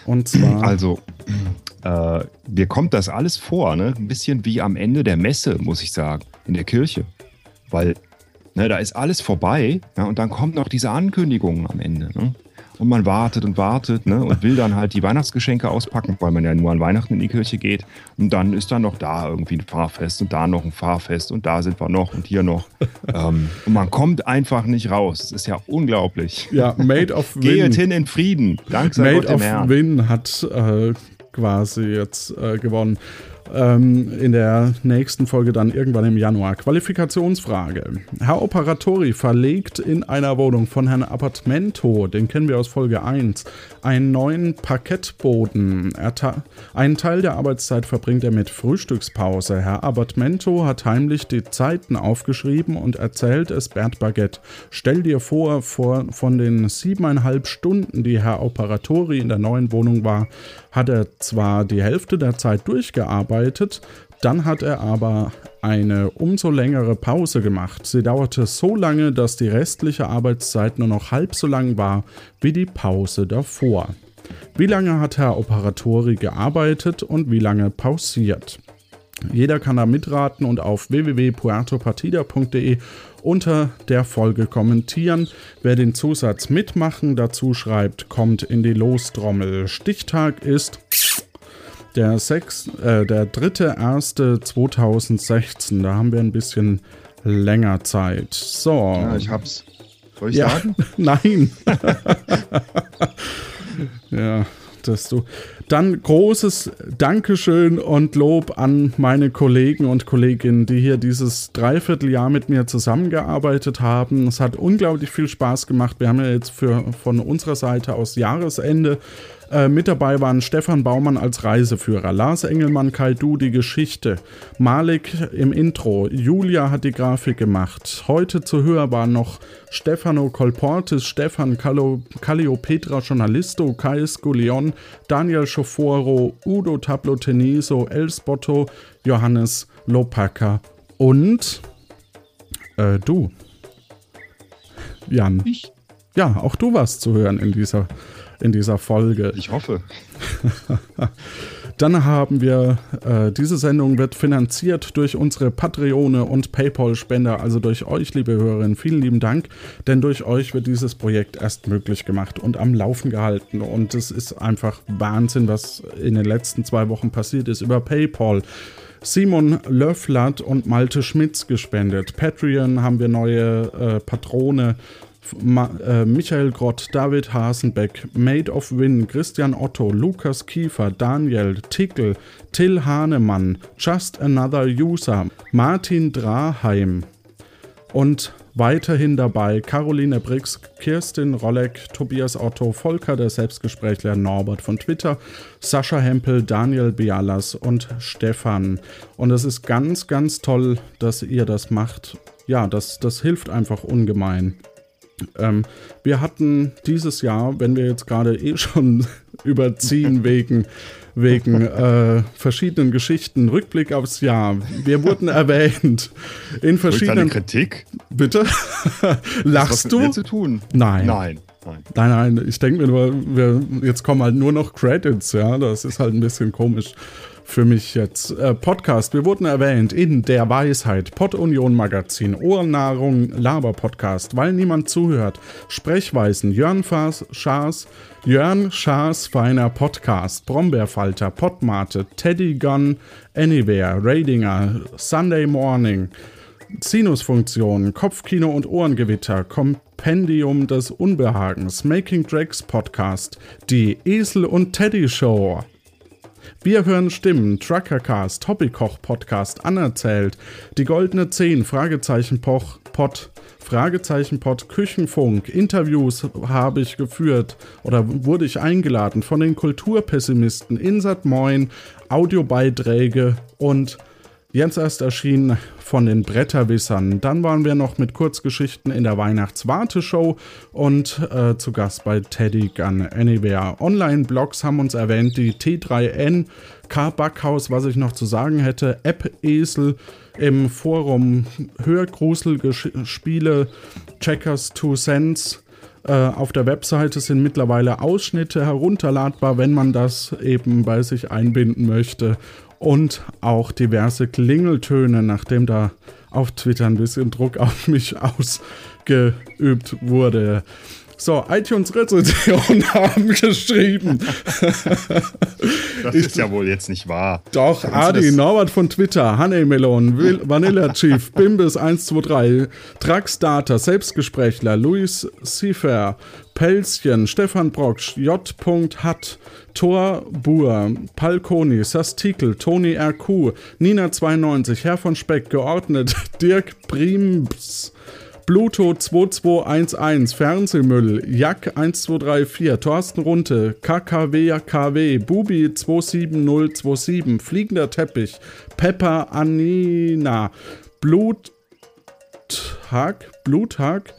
Und zwar. Also, äh, mir kommt das alles vor, ne? Ein bisschen wie am Ende der Messe, muss ich sagen, in der Kirche. Weil, ne, da ist alles vorbei, ja, und dann kommt noch diese Ankündigung am Ende, ne? Und man wartet und wartet, ne? Und will dann halt die Weihnachtsgeschenke auspacken, weil man ja nur an Weihnachten in die Kirche geht. Und dann ist da noch da irgendwie ein Fahrfest und da noch ein Fahrfest und da sind wir noch und hier noch. ähm, und man kommt einfach nicht raus. Das ist ja unglaublich. Ja, Made of Win. Geht hin in Frieden. Dank sei Made Gott of. Win hat äh, quasi jetzt äh, gewonnen. Ähm, in der nächsten Folge dann irgendwann im Januar. Qualifikationsfrage. Herr Operatori verlegt in einer Wohnung von Herrn Appartamento, den kennen wir aus Folge 1, einen neuen Parkettboden. Einen Teil der Arbeitszeit verbringt er mit Frühstückspause. Herr Appartamento hat heimlich die Zeiten aufgeschrieben und erzählt es Bert Baguette. Stell dir vor, vor von den siebeneinhalb Stunden, die Herr Operatori in der neuen Wohnung war, hat er zwar die Hälfte der Zeit durchgearbeitet, dann hat er aber eine umso längere Pause gemacht. Sie dauerte so lange, dass die restliche Arbeitszeit nur noch halb so lang war wie die Pause davor. Wie lange hat Herr Operatori gearbeitet und wie lange pausiert? Jeder kann da mitraten und auf www.puertopartida.de unter der Folge kommentieren. Wer den Zusatz mitmachen dazu schreibt, kommt in die Lostrommel. Stichtag ist der, äh, der 3.1.2016. Da haben wir ein bisschen länger Zeit. So. Ja, ich hab's. Soll ich Ja, sagen? nein. ja, dass du. Dann großes Dankeschön und Lob an meine Kollegen und Kolleginnen, die hier dieses Dreivierteljahr mit mir zusammengearbeitet haben. Es hat unglaublich viel Spaß gemacht. Wir haben ja jetzt für, von unserer Seite aus Jahresende äh, mit dabei waren Stefan Baumann als Reiseführer, Lars Engelmann, Kai Du die Geschichte, Malik im Intro, Julia hat die Grafik gemacht. Heute zu hören waren noch Stefano Colportis, Stefan Callo, Calliopetra Journalisto, Kai Sculion, Daniel Schoforo, Udo Tablo Teniso, El Spotto, Johannes Lopaka und äh, du. Jan. Ich? Ja, auch du warst zu hören in dieser, in dieser Folge. Ich hoffe. Dann haben wir, äh, diese Sendung wird finanziert durch unsere Patreone und Paypal-Spender, also durch euch, liebe Hörerinnen. Vielen lieben Dank, denn durch euch wird dieses Projekt erst möglich gemacht und am Laufen gehalten. Und es ist einfach Wahnsinn, was in den letzten zwei Wochen passiert ist über Paypal. Simon Löfflat und Malte Schmitz gespendet. Patreon haben wir neue äh, Patrone. Ma äh, Michael Grott, David Hasenbeck, Made of Win, Christian Otto, Lukas Kiefer, Daniel Tickel, Till Hahnemann, Just Another User, Martin Draheim und weiterhin dabei Caroline Brix, Kirstin Rolleck, Tobias Otto, Volker der Selbstgesprächler, Norbert von Twitter, Sascha Hempel, Daniel Bialas und Stefan. Und es ist ganz, ganz toll, dass ihr das macht. Ja, das, das hilft einfach ungemein. Ähm, wir hatten dieses Jahr, wenn wir jetzt gerade eh schon überziehen wegen, wegen äh, verschiedenen Geschichten, Rückblick aufs Jahr. Wir wurden erwähnt in verschiedenen. Kritik? Bitte? Lachst du? zu tun? Nein. Nein. Nein. Nein, nein, ich denke mir nur, wir, jetzt kommen halt nur noch Credits, ja. Das ist halt ein bisschen komisch für mich jetzt. Äh, Podcast, wir wurden erwähnt in der Weisheit, Pod Union Magazin, Ohrennahrung, Laber Podcast, weil niemand zuhört, Sprechweisen, Jörn Faas, Schaas, Jörn Schaas feiner Podcast, Brombeerfalter, Podmate, Teddy Gun, Anywhere, Radinger, Sunday Morning, Sinusfunktion, Kopfkino und Ohrengewitter, Kompendium des Unbehagens, Making Drags Podcast, die Esel und Teddy Show, Wir hören Stimmen, Truckercast, Hobbykoch-Podcast, anerzählt, die goldene 10, Fragezeichen Poch, Pot, Fragezeichen Pod, Küchenfunk, Interviews habe ich geführt oder wurde ich eingeladen von den Kulturpessimisten, Insat Moin, Audiobeiträge und Jetzt erst erschienen von den Bretterwissern. Dann waren wir noch mit Kurzgeschichten in der Weihnachtswarteshow und äh, zu Gast bei Teddy Gun Anywhere. Online-Blogs haben uns erwähnt, die T3N, K-Backhaus, was ich noch zu sagen hätte, App-Esel im Forum, Hörgruselspiele, Checkers Two Cents. Äh, auf der Webseite sind mittlerweile Ausschnitte herunterladbar, wenn man das eben bei sich einbinden möchte und auch diverse Klingeltöne, nachdem da auf Twitter ein bisschen Druck auf mich ausgeübt wurde. So, iTunes-Rezensionen haben geschrieben. Das ist ja wohl jetzt nicht wahr. Doch, Adi, Norbert von Twitter, Honeymelon, Will, Vanilla Chief, Bimbis123, Draxdata, Selbstgesprächler, Luis Siefer, Pelzchen, Stefan Brocksch, J. Hutt, Thor Buhr, Palkoni, Sastikel, Toni RQ, Nina92, Herr von Speck, geordnet, Dirk Prims, Bluto 2211, Fernsehmüll, Jack 1234, Thorsten Runte, KKWKW, Bubi 27027, Fliegender Teppich, Pepper Anina, Bluthag, Bluthag,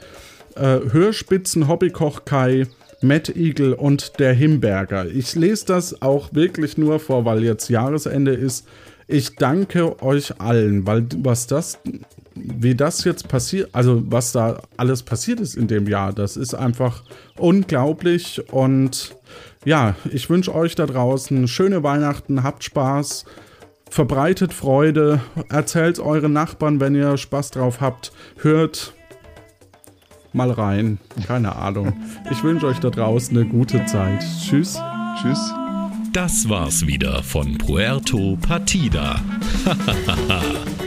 äh, Hörspitzen Hobbykoch Kai, Matt Eagle und der Himberger. Ich lese das auch wirklich nur vor, weil jetzt Jahresende ist. Ich danke euch allen, weil was das wie das jetzt passiert, also was da alles passiert ist in dem Jahr, das ist einfach unglaublich. Und ja, ich wünsche euch da draußen schöne Weihnachten, habt Spaß, verbreitet Freude, erzählt euren Nachbarn, wenn ihr Spaß drauf habt, hört mal rein. Keine Ahnung. Ich wünsche euch da draußen eine gute Zeit. Tschüss. Tschüss. Das war's wieder von Puerto Partida.